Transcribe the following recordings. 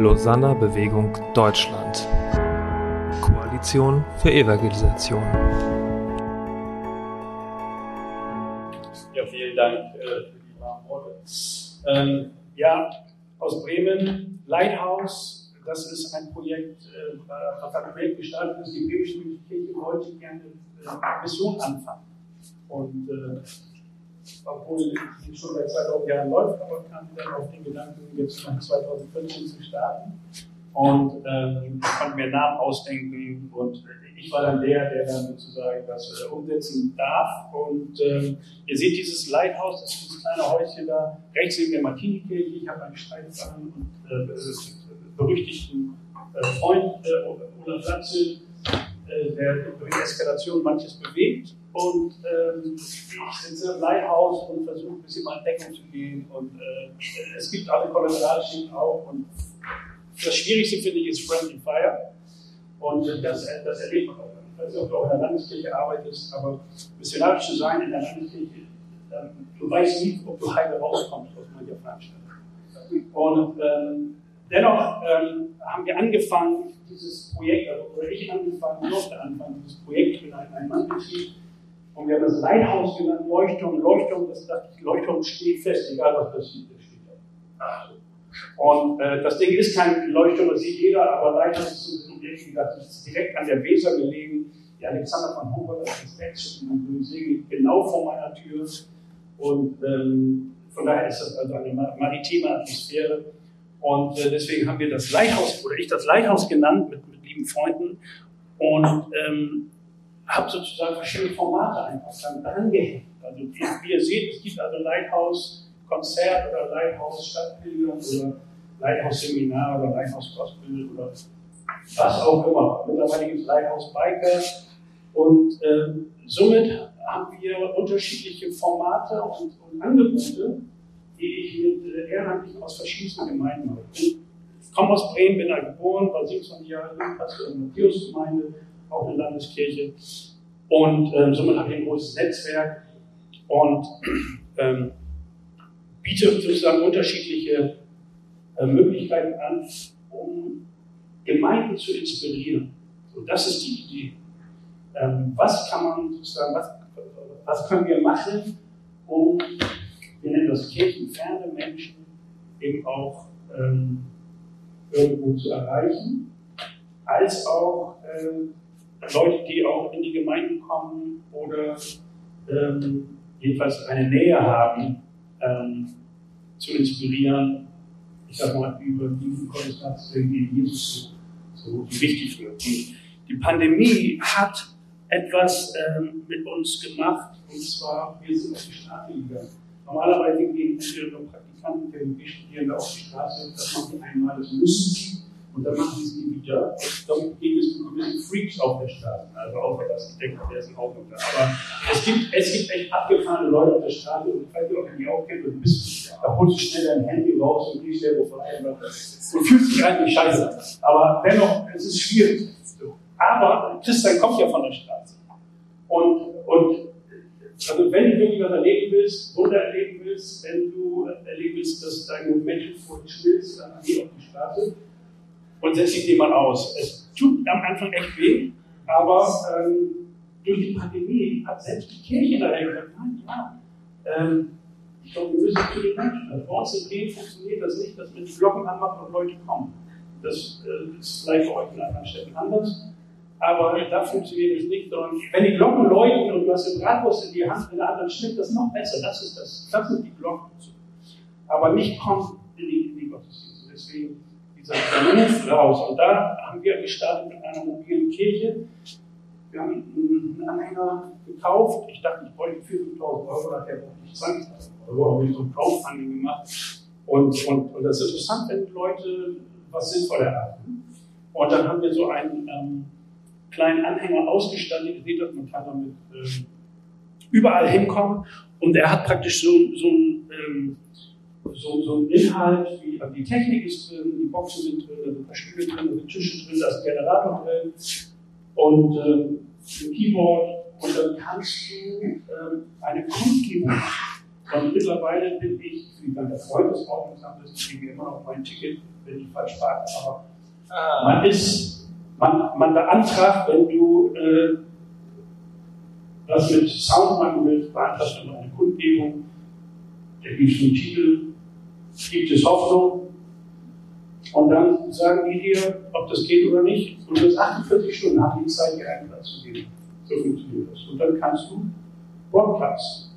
Lausanner Bewegung Deutschland. Koalition für Evangelisation. Ja, vielen Dank äh, für die warmen Worte. Ähm, ja, aus Bremen, Lighthouse, das ist ein Projekt, äh, was ein Projekt gestartet ist. Die Bremische Kirche wollte gerne äh, Mission anfangen. Und äh, obwohl es schon seit 2000 Jahren läuft, aber kam dann auf den Gedanken, jetzt nach 2014 zu starten. Und ähm, konnte mir Namen ausdenken und ich war dann der, der dann sozusagen das äh, umsetzen darf. Und ähm, ihr seht dieses Lighthouse, das ist dieses kleine Häuschen da, rechts neben der Martini-Kirche. Ich habe einen Streitfahren und äh, berüchtigten äh, Freund äh, Olaf Latzel, äh, der durch Eskalation manches bewegt. Und ähm, ich sitze im Leihhaus und versuche ein bisschen mal in Deckung zu gehen. Und äh, es gibt alle Kollateralschäden auch. Und das Schwierigste finde ich ist Friendly Fire. Und das, das erlebt man auch. Ich weiß nicht, ob du auch in der Landeskirche arbeitest, aber missionarisch zu sein in der Landeskirche, ähm, du weißt nie, ob du heile rauskommst aus mancher Veranstaltung. Und ähm, dennoch ähm, haben wir angefangen, dieses Projekt, oder ich angefangen, durfte anfangen, dieses Projekt in einem Mann-Betrieb und wir haben das Leithaus genannt, Leuchtturm. Leuchtturm, das dachte ich, Leuchtturm steht fest, egal was passiert, der steht da. Und äh, das Ding ist kein Leuchtturm, das sieht jeder, aber Leithaus ist so wie gesagt, ist direkt an der Weser gelegen. Die Alexander von Humboldt ist rechts und Segel genau vor meiner Tür. Und ähm, von daher ist das also eine maritime Atmosphäre. Und äh, deswegen haben wir das Leithaus, oder ich das Leithaus genannt, mit, mit lieben Freunden. Und ähm, habe sozusagen verschiedene Formate einfach dann angehängt. Also wie ihr seht, es gibt also Lighthouse-Konzert oder Lighthouse-Stadtbilder oder Lighthouse-Seminar oder Lighthouse-Gospel oder was auch immer. Mittlerweile gibt es Lighthouse-Biker und ähm, somit haben wir unterschiedliche Formate und, und Angebote, die ich mit äh, Ehrenamtlichen aus verschiedensten Gemeinden. Ich komme aus Bremen, bin da geboren, war 17 Jahre in der Matthäus-Gemeinde, auch eine Landeskirche. Und ähm, somit habe ich ein großes Netzwerk und ähm, biete sozusagen unterschiedliche äh, Möglichkeiten an, um Gemeinden zu inspirieren. So, das ist die Idee. Ähm, was kann man sozusagen, was, was können wir machen, um, wir nennen das kirchenferne Menschen, eben auch ähm, irgendwo zu erreichen, als auch ähm, Leute, die auch in die Gemeinden kommen oder ähm, jedenfalls eine Nähe haben, ähm, zu inspirieren, ich sag mal, über diesen Gottesdienst, Jesus so wichtig wird. Und die Pandemie hat etwas ähm, mit uns gemacht, und zwar, wir sind auf die Straße gegangen. Normalerweise gehen viele Praktikanten, Theologie Studierende auf die Straße, das machen die einmal, das müssen sie und dann machen sie es nie wieder. Dann geht es zu gewissen Freaks auf der Straße. Also außer dass ich denke, der ist in Ordnung da. Aber es gibt, es gibt echt abgefahrene Leute auf der Straße und nicht, ob ihr die auch kennt, du bist, da holst du schnell dein Handy raus und gehst der wo vorbei und fühlst dich eigentlich scheiße. Aber dennoch, es ist schwierig. Aber Christian kommt ja von der Straße. Und, und also wenn du wirklich was erleben willst, Wunder erleben willst, wenn du erleben willst, dass deine Menschen vor dir schmilzt, dann geh auf die Straße und setze ich den mal aus. Es tut am Anfang echt weh, aber ähm, durch die Pandemie hat selbst die Kirche daher gesagt, nein, ja, ähm, ich glaube, wir müssen zu den Menschen. In Bremen funktioniert das nicht, dass man die Glocken anmacht und Leute kommen. Das äh, ist vielleicht bei euch in anderen Städten anders. Aber da funktioniert es nicht, sondern wenn die Glocken läuten und du hast den Bratwurst in die Hand in der anderen Schnitt, das noch besser. Das ist das. Das sind die Glocken. Aber nicht kommen in die, die Gottesdienste. Deswegen dieser Beruf raus. Und da haben wir gestartet mit einer mobilen Kirche. Wir haben einen Anhänger gekauft. Ich dachte, ich bräuchte 4.000 Euro, nachher brauchte ich 20.000 Euro. Habe ich so ein Crowdfunding gemacht. Und, und, und das ist interessant, wenn Leute was sinnvoll erhalten. Und dann haben wir so einen ähm, kleinen Anhänger ausgestattet. Das, man kann damit ähm, überall hinkommen. Und er hat praktisch so, so ein ähm, so, so ein Inhalt, wie also die Technik ist drin, die Boxen sind drin, da sind ein paar Stühle drin, da sind Tische drin, da ist ein Generator drin und ähm, ein Keyboard und dann kannst du ähm, eine Kundgebung Und mittlerweile bin ich, wie dann der Freund des Ordnungsamtes, kriege immer noch mein Ticket, wenn ich falsch parke. Aber ah. man ist, man, man beantragt, wenn du äh, was mit Sound machen willst, beantragst du eine Kundgebung, der gibt es einen Titel, gibt es Hoffnung. Und dann sagen die dir, ob das geht oder nicht. Und du hast 48 Stunden, hast die Zeit, dir einen Platz zu geben. So funktioniert das. Und dann kannst du Broadcast.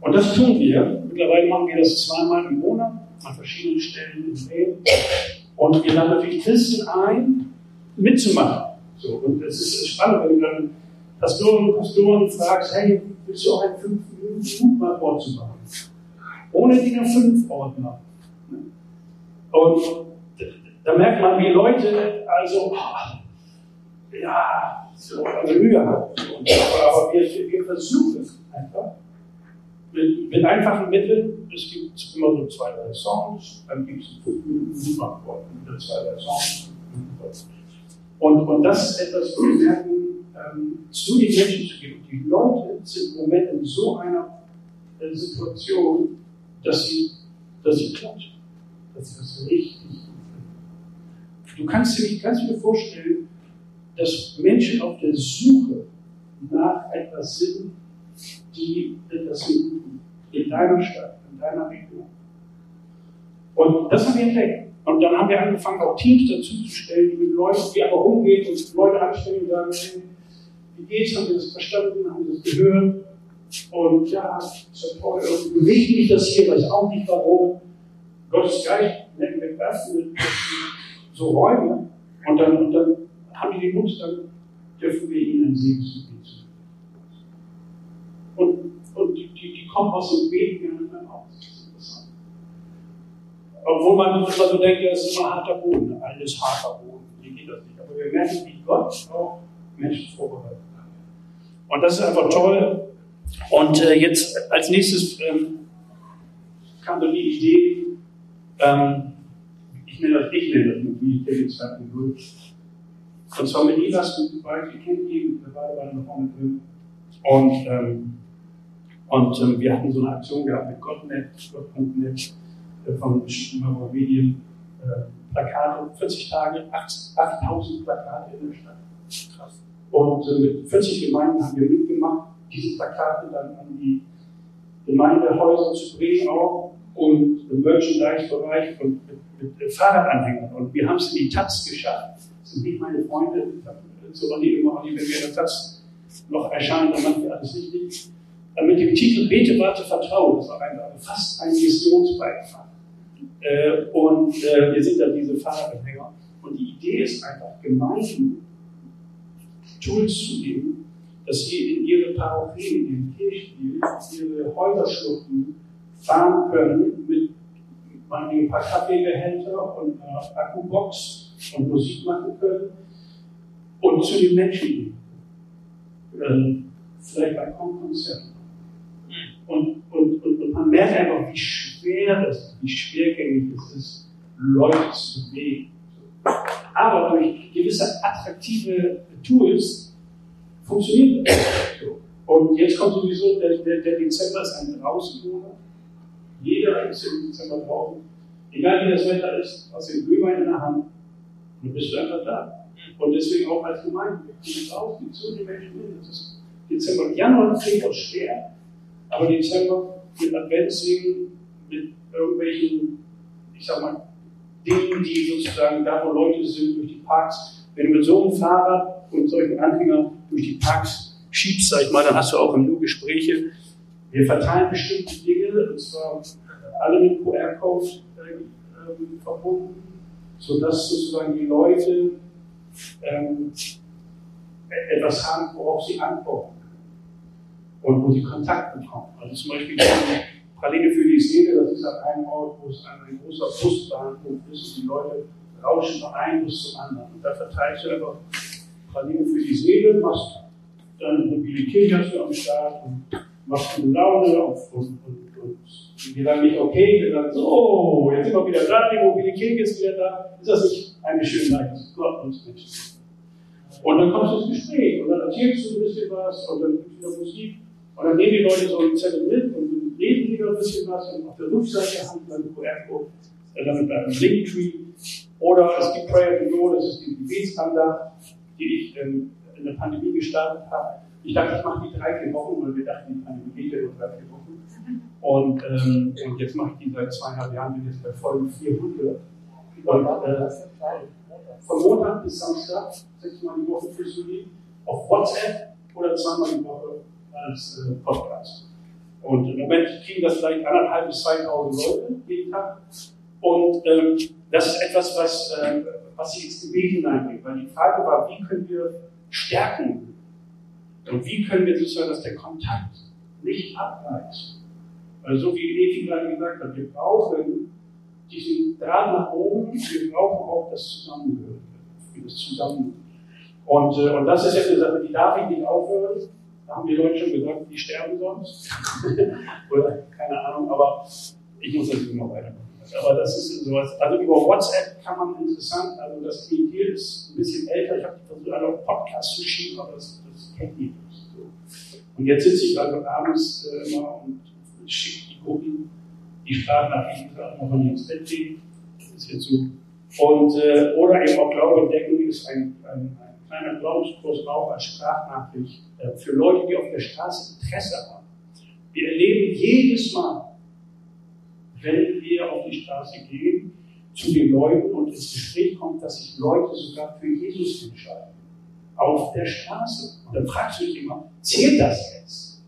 Und das tun wir. Mittlerweile machen wir das zweimal im Monat an verschiedenen Stellen in Leben. Und wir laden natürlich Christen ein, mitzumachen. So, und es ist spannend, wenn du dann Pastoren und Pastoren fragst, hey, willst du auch ein fünf Minuten mal vorzumachen? Ohne DIN A5 Ordner. Und da merkt man, wie Leute also, ja, so eine Mühe haben. Aber wir, wir versuchen es einfach mit, mit, einfachen Mitteln. Es gibt immer so zwei, drei Songs, dann gibt es fünf Minuten wieder zwei, drei Songs. Und, und das ist etwas, wo wir merken, ähm, zu den Menschen zu geben. Die Leute sind im Moment in so einer äh, Situation, dass sie, dass sie klatschen. Dass sie das richtig Du kannst dir nicht ganz wieder vorstellen, dass Menschen auf der Suche nach etwas sind, die etwas suchen. In deiner Stadt, in deiner Region. Und das haben wir entdeckt. Und dann haben wir angefangen, auch Teams dazu zu stellen, die mit Leuten, die einfach umgehen und Leute anstellen und sagen, hey, wie geht's? Haben wir das verstanden? Haben wir das gehört? Und ja, toll, irgendwie bewegt mich das hier, weiß auch nicht warum. Gottes Geist nennt wir das so Räume. Und dann, und dann haben die den Mut, dann dürfen wir ihnen ein Segensgebet zu Und, und die, die, die kommen aus dem Beten dann aus. Obwohl man immer so denkt, das ist immer harter Boden, alles harter Boden. Hier geht das nicht. Aber wir merken, wie Gott auch Menschen vorbereitet hat. Und das ist einfach toll. Und äh, jetzt als nächstes ähm, kam dann die Idee, ähm, ich nenne das, ich nenne das Mobilität 2.0. Und zwar mit Evas Gutbike, ihr kennt ihn, wir beide waren noch mit drin. Und, ähm, und ähm, wir hatten so eine Aktion gehabt mit Gott.net, Gott.net von Schimmerer Medien. Äh, Plakate, 40 Tage, 8000 Plakate in der Stadt. Krass. Und äh, mit 40 Gemeinden haben wir mitgemacht, diese Plakate dann an die Gemeindehäuser zu bringen auch und im Merchandise-Bereich und mit, mit Fahrradanhängern. Und wir haben es in die Taz geschafft. Das sind nicht meine Freunde, zu Olli immer, Olli, wenn wir in der Taz noch erscheinen, dann machen wir alles richtig. Mit dem Titel Bete, warte, vertraue. Das war ein, fast ein Missionsbeitrag. Äh, und äh, wir sind dann diese Fahrradanhänger. Und die Idee ist einfach, Gemeinden Tools zu geben, dass sie in ihre Parochien, in Kirchen, ihre Häuserschluchten fahren können mit ein paar Kaffeebehälter und einer Akkubox und Musik machen können und zu den Menschen gehen. Ähm, vielleicht ein Konzert. Und, und, und, und, man merkt einfach, wie schwer das ist, wie schwergängig es ist, Leute zu bewegen. Aber durch gewisse attraktive Tools funktioniert das. Und jetzt kommt sowieso, der, der, der Dezember ist ein Draußenmonat. Jeder ist im Dezember draußen. Egal wie das Wetter ist, hast den Glühwein in der Hand du bist einfach da. Und deswegen auch als Gemeinde. Wir gehen raus, wir zu den Menschen hin. Das ist Dezember. Januar und Februar schwer, aber Dezember mit Adventssingen, mit irgendwelchen, ich sag mal, Dingen, die sozusagen da, wo Leute sind, durch die Parks. Wenn du mit so einem Fahrrad und solchen Anhängern durch die Parks schiebst, sag ich mal, dann hast du auch im Nu Gespräche. Wir verteilen bestimmte Dinge, und zwar alle mit QR-Code äh, verbunden, sodass sozusagen die Leute ähm, etwas haben, worauf sie antworten und wo sie Kontakt bekommen. Also zum Beispiel die Praline für die Seele, das ist an einem Ort, wo es ein großer Busbahnhof ist und die Leute rauschen von einem Bus zum anderen. Und da verteilst du einfach Praline für die Seele, machst dann Mobilität hast du am Start und machst gute Laune und, und, und wir sagen nicht, okay, wir sagen so, oh, jetzt sind wir wieder da, die Mobilität ist wieder da. Ist das nicht eine Schönheit, dass Gott uns Menschen Und dann kommst du ins Gespräch und dann erzählst du ein bisschen was und dann gibt es wieder Musik und dann nehmen die Leute so einen Zettel mit und lesen Wikipedia ein bisschen was und auf der Rückseite haben einen QR-Code, äh, damit bei einem Linktree. Oder es gibt Prayer to Go, das ist die Gebetsandacht, die ich ähm, in der Pandemie gestartet habe. Ich dachte, ich mache die drei, vier Wochen, weil wir dachten, die Pandemie geht ja nur drei, vier Wochen. Und, ähm, und jetzt mache ich die seit zweieinhalb Jahren, bin jetzt bei Folge 400. Und, äh, von Montag bis Samstag, sechsmal die Woche fürs Juli, auf WhatsApp oder zweimal die Woche als äh, Podcast. Und im Moment kriegen das vielleicht anderthalb bis 2000 Leute jeden Tag. Und ähm, das ist etwas, was, äh, was ich ins Gebet hineinbringe. Weil die Frage war, wie können wir stärken? Und wie können wir sozusagen, dass der Kontakt nicht abreißt? Weil so wie Evi gerade gesagt hat, wir brauchen diesen Draht nach oben, wir brauchen auch das Zusammengehörige, das Zusammen. Und, äh, und das ist ja eine Sache, die darf ich nicht aufhören. Da haben die Leute schon gesagt, die sterben sonst. Oder keine Ahnung, aber ich muss natürlich noch weitermachen. Aber das ist sowas. Also über WhatsApp kann man interessant, also das Klientel ist ein bisschen älter. Ich habe versucht, alle auf Podcast zu schieben, aber das, das kennt die nicht. So. Und jetzt sitze ich also abends äh, immer und schicke die Gruppen die Sprachnachrichten gerade noch nicht ins Bett legen. Das ist jetzt so. Und, äh, oder eben auch Glaube entdecken ist ein, ein, ein kleiner Glaubenskurs auch als Sprachnachricht äh, für Leute, die auf der Straße Interesse haben. Wir erleben jedes Mal, wenn wir auf die Straße gehen, zu den Leuten und ins Gespräch kommt, dass sich Leute sogar für Jesus entscheiden. Auf der Straße. Und dann fragst du dich immer, zählt das jetzt?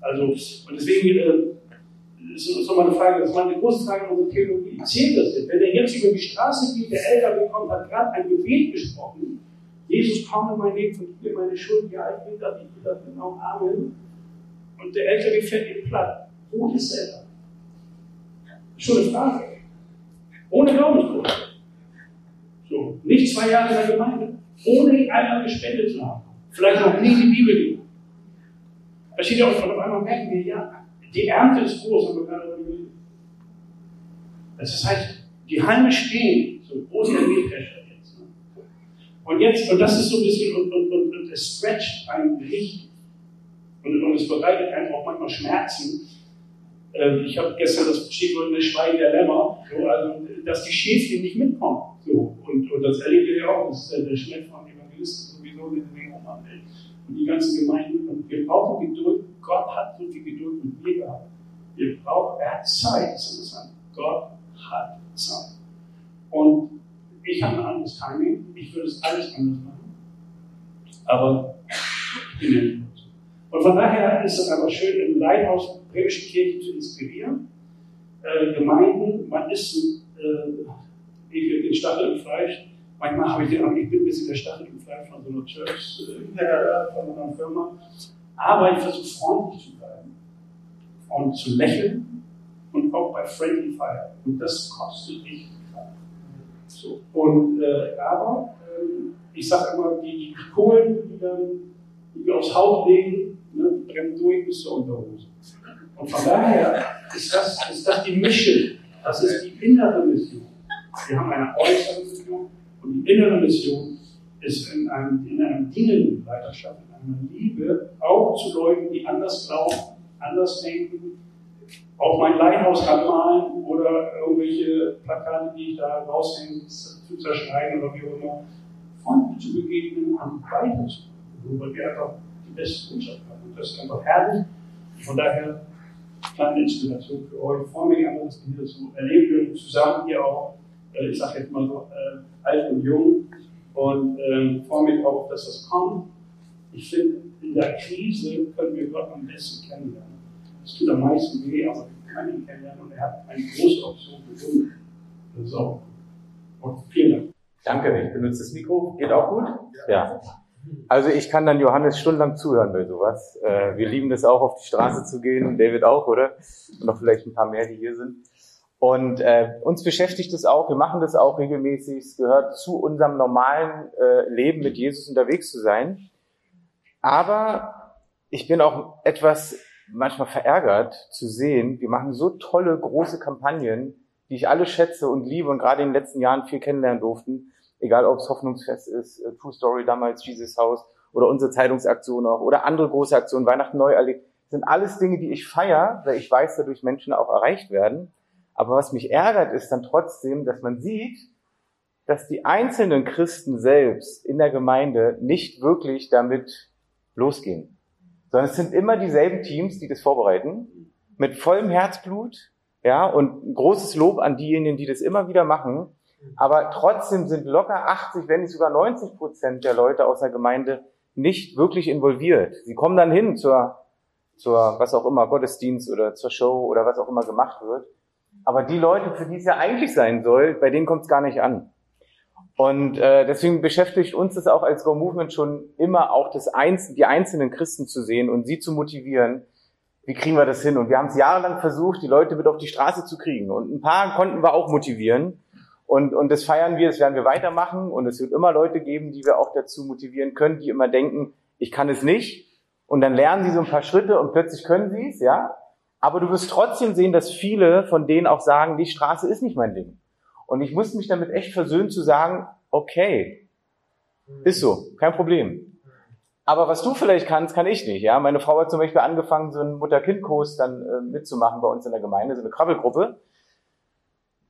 Also, und deswegen, äh, ist nochmal eine Frage, das ist mal eine große Frage in unserer Theologie. Zählt das denn? Wenn er jetzt über die Straße geht, der LKW kommt, hat gerade ein Gebet gesprochen, Jesus, komm in mein Leben, vergib mir meine Schuld, ja, ich will das, ich will das genau, Amen. Und der LKW fährt ihn platt. Wo ist er dann? Schon Frage. Ohne Glaubenskurs. So, nicht zwei Jahre in der Gemeinde, ohne einmal gespendet zu haben. Vielleicht noch nie die Bibel gelesen. Da steht ja auch, auf einmal merken wir, ja, die Ernte ist groß, aber redet. Das heißt, die Halme stehen, so groß der Mähdrescher jetzt. Ne? Und jetzt, und das ist so ein bisschen, und, und, und, und es stretcht einen richtig. Und, und es bereitet einem auch manchmal Schmerzen. Ähm, ich habe gestern das Stichwort eine Schweigen der Lämmer, so, also, dass die Schäfchen nicht mitkommen. So. Und, und das erlebt ihr ja auch, das ist der Schnitt von Evangelisten sowieso, den wir auch Und die ganzen Gemeinden. Und wir brauchen Geduld Gott hat so viel Geduld mit mir gehabt. Wir brauchen, er hat Zeit, interessant. Gott hat Zeit. Und ich habe ein anderes Timing, ich würde es alles anders machen. Aber ich bin nicht Und von daher ist es aber schön, im Leithaus Bremische Kirche zu inspirieren. Äh, Gemeinden, man ist äh, ich den Stachel im Fleisch. Manchmal habe ich den, ich bin ein bisschen der Stachel im Fleisch von so einer Church, äh, von einer Firma. Aber ich versuche freundlich zu bleiben und zu lächeln und auch bei Friendly Fire. Und das kostet Kraft. So. Und, äh, aber äh, ich sage immer, die, die Kohlen, die, dann, die wir aufs Haut legen, ne, brennen durch bis zur Unterhose. Und von daher ist das, ist das die Mission. Das ist die innere Mission. Wir haben eine äußere Mission und die innere Mission ist in einem, in einem dienenden Leiterschaft einer Liebe auch zu Leuten, die anders glauben, anders denken, auch mein Leithaus anmalen oder irgendwelche Plakate, die ich da raushänge, zu zerschneiden oder wie auch immer, Freunden zu begegnen, an weiterzumachen, weil wir einfach die beste Botschaft haben. Und das ist einfach herrlich. Von daher kleine Inspiration für euch. Ich freue mich einfach, dass wir hier so erleben zusammen hier auch, äh, ich sage jetzt mal so, äh, alt und jung. Und ähm, freue mich auch, dass das kommt. Ich finde, in der Krise können wir Gott am besten kennenlernen. Es tut am meisten weh, aber wir können ihn kennenlernen und er hat eine große Option gefunden. Das ist auch gut. Und vielen Dank. Danke, ich benutze das Mikro. Geht auch gut? Ja. Also ich kann dann Johannes stundenlang zuhören bei sowas. Äh, wir lieben das auch, auf die Straße zu gehen. David auch, oder? Und noch vielleicht ein paar mehr, die hier sind. Und äh, uns beschäftigt es auch, wir machen das auch regelmäßig, es gehört zu unserem normalen äh, Leben mit Jesus unterwegs zu sein. Aber ich bin auch etwas manchmal verärgert zu sehen, wir machen so tolle große Kampagnen, die ich alle schätze und liebe und gerade in den letzten Jahren viel kennenlernen durften, egal ob es Hoffnungsfest ist, äh, True Story damals, Jesus House oder unsere Zeitungsaktion auch oder andere große Aktionen, Weihnachten neu erlebt. sind alles Dinge, die ich feier, weil ich weiß, dadurch Menschen auch erreicht werden. Aber was mich ärgert, ist dann trotzdem, dass man sieht, dass die einzelnen Christen selbst in der Gemeinde nicht wirklich damit losgehen. Sondern es sind immer dieselben Teams, die das vorbereiten, mit vollem Herzblut, ja, und großes Lob an diejenigen, die das immer wieder machen. Aber trotzdem sind locker 80, wenn nicht sogar 90 Prozent der Leute aus der Gemeinde nicht wirklich involviert. Sie kommen dann hin zur, zur, was auch immer, Gottesdienst oder zur Show oder was auch immer gemacht wird. Aber die Leute, für die es ja eigentlich sein soll, bei denen kommt es gar nicht an. Und äh, deswegen beschäftigt uns das auch als Go Movement schon immer auch das Einz die einzelnen Christen zu sehen und sie zu motivieren. Wie kriegen wir das hin? Und wir haben es jahrelang versucht, die Leute mit auf die Straße zu kriegen. Und ein paar konnten wir auch motivieren. Und, und das feiern wir, das werden wir weitermachen. Und es wird immer Leute geben, die wir auch dazu motivieren können, die immer denken, ich kann es nicht. Und dann lernen sie so ein paar Schritte und plötzlich können sie es, ja. Aber du wirst trotzdem sehen, dass viele von denen auch sagen, die Straße ist nicht mein Ding. Und ich muss mich damit echt versöhnen zu sagen, okay, ist so, kein Problem. Aber was du vielleicht kannst, kann ich nicht. Ja, meine Frau hat zum Beispiel angefangen, so einen Mutter-Kind-Kurs dann äh, mitzumachen bei uns in der Gemeinde, so eine Krabbelgruppe,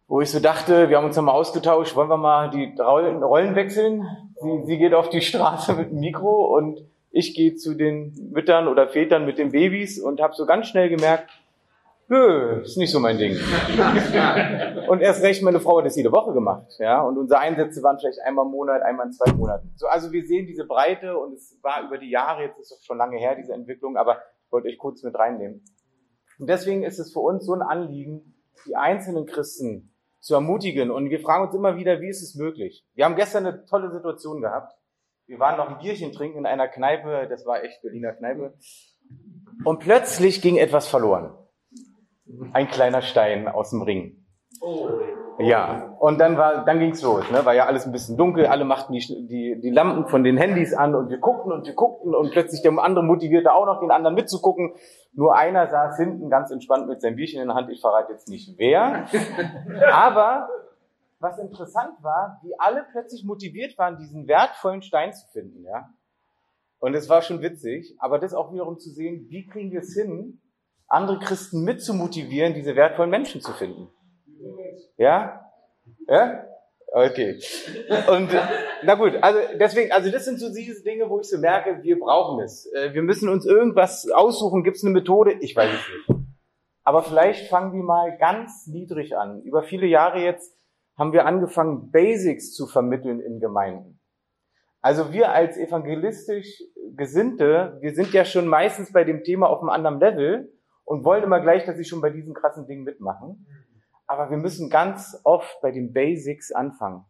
wo ich so dachte, wir haben uns nochmal ausgetauscht, wollen wir mal die Rollen, Rollen wechseln? Sie, sie geht auf die Straße mit dem Mikro und ich gehe zu den Müttern oder Vätern mit den Babys und habe so ganz schnell gemerkt, Nö, ist nicht so mein Ding. und erst recht, meine Frau hat das jede Woche gemacht, ja. Und unsere Einsätze waren vielleicht einmal im Monat, einmal in zwei Monaten. So, also wir sehen diese Breite und es war über die Jahre, jetzt ist es schon lange her, diese Entwicklung, aber ich wollte euch kurz mit reinnehmen. Und deswegen ist es für uns so ein Anliegen, die einzelnen Christen zu ermutigen. Und wir fragen uns immer wieder, wie ist es möglich? Wir haben gestern eine tolle Situation gehabt. Wir waren noch ein Bierchen trinken in einer Kneipe, das war echt Berliner Kneipe. Und plötzlich ging etwas verloren ein kleiner Stein aus dem Ring. Oh. Ja, und dann war, dann ging's los, ne? War ja alles ein bisschen dunkel, alle machten die, die, die Lampen von den Handys an und wir guckten und wir guckten und plötzlich der andere motivierte auch noch den anderen mitzugucken. Nur einer saß hinten ganz entspannt mit seinem Bierchen in der Hand. Ich verrate jetzt nicht wer. Aber was interessant war, wie alle plötzlich motiviert waren, diesen wertvollen Stein zu finden, ja. Und es war schon witzig, aber das auch wiederum zu sehen, wie kriegen wir es hin, andere Christen mitzumotivieren, diese wertvollen Menschen zu finden. Ja? Ja? Okay. Und na gut, also deswegen, also das sind so diese Dinge, wo ich so merke, wir brauchen es. Äh, wir müssen uns irgendwas aussuchen. Gibt es eine Methode? Ich weiß es nicht. Aber vielleicht fangen wir mal ganz niedrig an. Über viele Jahre jetzt haben wir angefangen, Basics zu vermitteln in Gemeinden. Also wir als evangelistisch Gesinnte, wir sind ja schon meistens bei dem Thema auf einem anderen Level und wollen immer gleich, dass sie schon bei diesen krassen Dingen mitmachen. Aber wir müssen ganz oft bei den Basics anfangen.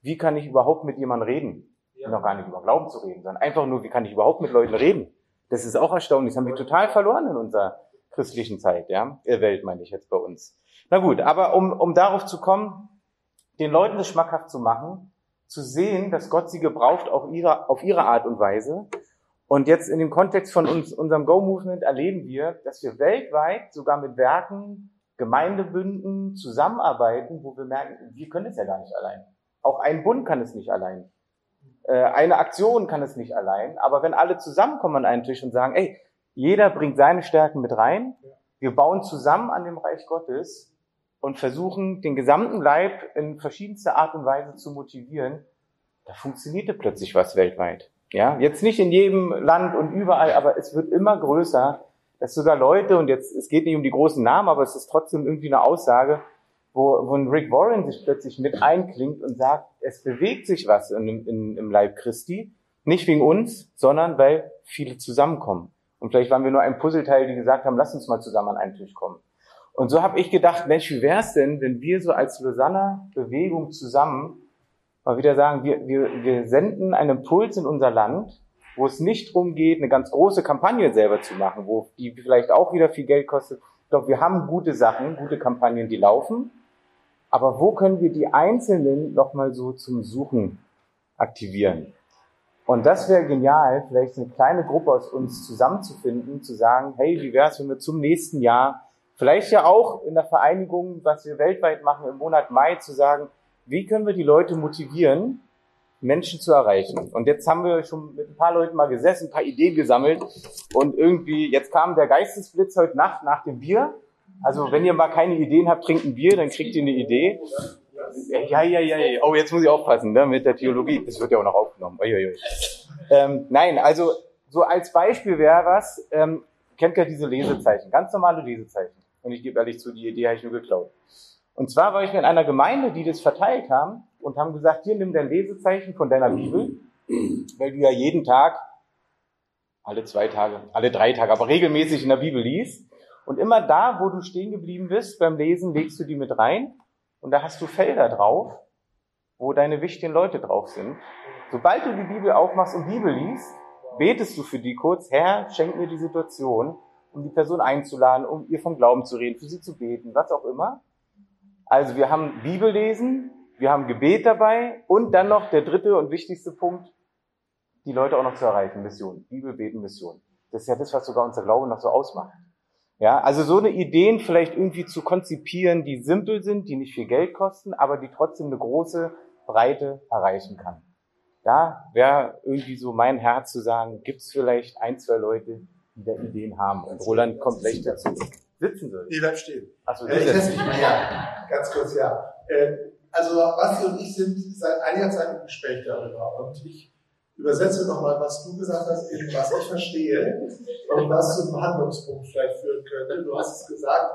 Wie kann ich überhaupt mit jemandem reden? Ja. Noch gar nicht über Glauben zu reden, sondern einfach nur, wie kann ich überhaupt mit Leuten reden? Das ist auch erstaunlich. Das haben wir total verloren in unserer christlichen Zeit, ja? Äh, Welt meine ich jetzt bei uns. Na gut, aber um, um darauf zu kommen, den Leuten das schmackhaft zu machen, zu sehen, dass Gott sie gebraucht auf ihre, auf ihre Art und Weise und jetzt in dem Kontext von uns, unserem Go-Movement erleben wir, dass wir weltweit sogar mit Werken, Gemeindebünden zusammenarbeiten, wo wir merken, wir können es ja gar nicht allein. Auch ein Bund kann es nicht allein. Äh, eine Aktion kann es nicht allein. Aber wenn alle zusammenkommen an einen Tisch und sagen, ey, jeder bringt seine Stärken mit rein, wir bauen zusammen an dem Reich Gottes und versuchen, den gesamten Leib in verschiedenster Art und Weise zu motivieren, da funktionierte plötzlich was weltweit. Ja, jetzt nicht in jedem Land und überall, aber es wird immer größer, dass sogar Leute, und jetzt, es geht nicht um die großen Namen, aber es ist trotzdem irgendwie eine Aussage, wo, wo ein Rick Warren sich plötzlich mit einklingt und sagt, es bewegt sich was in, in, im Leib Christi, nicht wegen uns, sondern weil viele zusammenkommen. Und vielleicht waren wir nur ein Puzzleteil, die gesagt haben, lass uns mal zusammen an einen Tisch kommen. Und so habe ich gedacht, Mensch, wie wäre es denn, wenn wir so als Lausanner Bewegung zusammen mal wieder sagen, wir, wir, wir senden einen Impuls in unser Land, wo es nicht darum geht, eine ganz große Kampagne selber zu machen, wo die vielleicht auch wieder viel Geld kostet. Glaube, wir haben gute Sachen, gute Kampagnen, die laufen. Aber wo können wir die Einzelnen nochmal so zum Suchen aktivieren? Und das wäre genial, vielleicht eine kleine Gruppe aus uns zusammenzufinden, zu sagen, hey, wie wäre es, wenn wir zum nächsten Jahr, vielleicht ja auch in der Vereinigung, was wir weltweit machen, im Monat Mai, zu sagen, wie können wir die Leute motivieren, Menschen zu erreichen. Und jetzt haben wir schon mit ein paar Leuten mal gesessen, ein paar Ideen gesammelt und irgendwie, jetzt kam der Geistesblitz heute Nacht nach dem Bier. Also wenn ihr mal keine Ideen habt, trinkt ein Bier, dann kriegt ihr eine Idee. Ja, ja, ja, ja. Oh, jetzt muss ich aufpassen, ne, mit der Theologie. Das wird ja auch noch aufgenommen. Uiuiui. Ähm, nein, also so als Beispiel wäre was, ähm, kennt ihr diese Lesezeichen, ganz normale Lesezeichen. Und ich gebe ehrlich zu, die Idee habe ich nur geklaut. Und zwar war ich in einer Gemeinde, die das verteilt haben und haben gesagt, hier nimm dein Lesezeichen von deiner Bibel, weil du ja jeden Tag, alle zwei Tage, alle drei Tage, aber regelmäßig in der Bibel liest. Und immer da, wo du stehen geblieben bist beim Lesen, legst du die mit rein und da hast du Felder drauf, wo deine wichtigen Leute drauf sind. Sobald du die Bibel aufmachst und Bibel liest, betest du für die kurz, Herr, schenk mir die Situation, um die Person einzuladen, um ihr vom Glauben zu reden, für sie zu beten, was auch immer. Also wir haben Bibellesen, wir haben Gebet dabei und dann noch der dritte und wichtigste Punkt, die Leute auch noch zu erreichen, Mission. Bibel, Beten, Mission. Das ist ja das, was sogar unser Glaube noch so ausmacht. Ja, also so eine Ideen vielleicht irgendwie zu konzipieren, die simpel sind, die nicht viel Geld kosten, aber die trotzdem eine große Breite erreichen kann. Da wäre irgendwie so mein Herz zu sagen, gibt es vielleicht ein, zwei Leute, die da Ideen haben. Und Roland kommt gleich dazu. Sitzen soll. Nee, bleib stehen. Achso, äh, ich setze mich mal ja. Ganz kurz, ja. Äh, also Basti und ich sind seit einiger Zeit im Gespräch darüber. Und ich übersetze nochmal, was du gesagt hast, in was ich verstehe und was zu einem Handlungspunkt vielleicht führen könnte. Du hast es gesagt,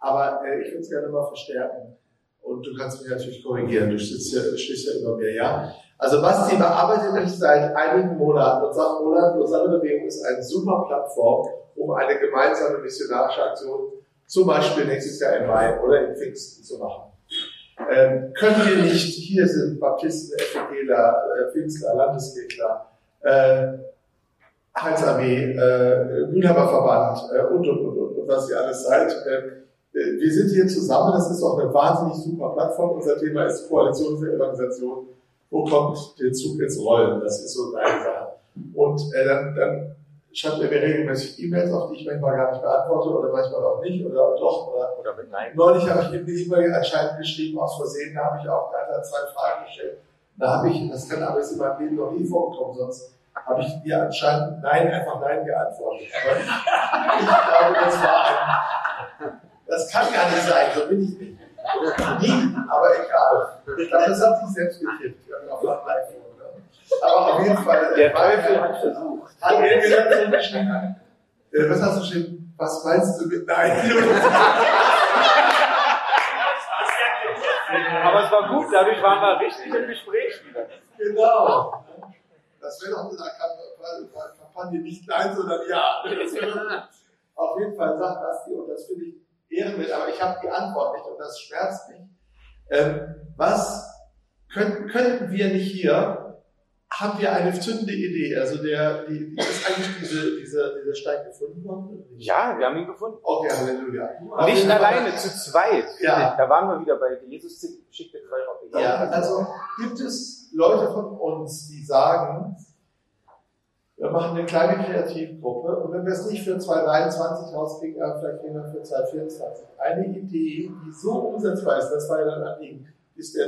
aber äh, ich würde es gerne mal verstärken. Und du kannst mich natürlich korrigieren, du stehst ja, stehst ja über mir, ja. Also Basti bearbeitet mich seit einigen Monaten und sagt, Roland, Lausanne Bewegung ist eine super Plattform, um eine gemeinsame missionarische Aktion, zum Beispiel nächstes Jahr im Mai oder im Pfingsten zu machen. Ähm, können wir nicht, hier sind Baptisten, FDGler, äh, Pfingstler, Landeskirchler, äh, Heilsarmee, äh, äh, und, und, und, und, und, was ihr alles seid. Ähm, äh, wir sind hier zusammen, das ist auch eine wahnsinnig super Plattform. Unser Thema ist Koalition für Evangelisation. Wo kommt der Zug ins Rollen? Das ist so eine Sache. Und äh, dann, dann schreibt er mir regelmäßig E-Mails, auf die ich manchmal gar nicht beantworte oder manchmal auch nicht oder doch. Oder, oder mit Nein. Neulich habe ich ihm eine E-Mail anscheinend geschrieben, aus Versehen, da habe ich auch da zwei Fragen gestellt. Da habe ich, das kann aber in meinem Leben noch nie vorgekommen, sonst habe ich dir anscheinend Nein, einfach Nein geantwortet. Aber ich, ich glaube, das war ein, das kann gar nicht sein, so bin ich nicht. Nie, aber egal. Ich glaube, das hat sich selbst gekippt. Auf aber auf jeden Fall. Der Teufel hat versucht. Hat er gesagt, so geschrieben. Was hast du geschrieben? Was meinst du mit Nein? Aber es war gut, dadurch waren wir richtig im Gespräch wieder. Genau. Das wäre doch eine Kampagne nicht Nein, sondern Ja. Auf jeden Fall sagt Basti, und das finde ich ehrenwert, aber ich habe die Antwort nicht und das schmerzt mich. Ähm, was könnten, könnten wir nicht hier haben wir eine zündende Idee. Also der, die, ist eigentlich diese, dieser, dieser Stein gefunden worden? Ja, wir haben ihn gefunden. Okay, Halleluja. Nicht alleine, zu zweit. Ja. Da waren wir wieder bei Jesus schickte zwei auf Ja, also gibt es Leute von uns, die sagen, wir machen eine kleine Kreativgruppe und wenn wir es nicht für 2023 rauskriegen, vielleicht gehen wir für 2024. Eine Idee, die so umsetzbar ist, das war ja dann Anliegen, ist der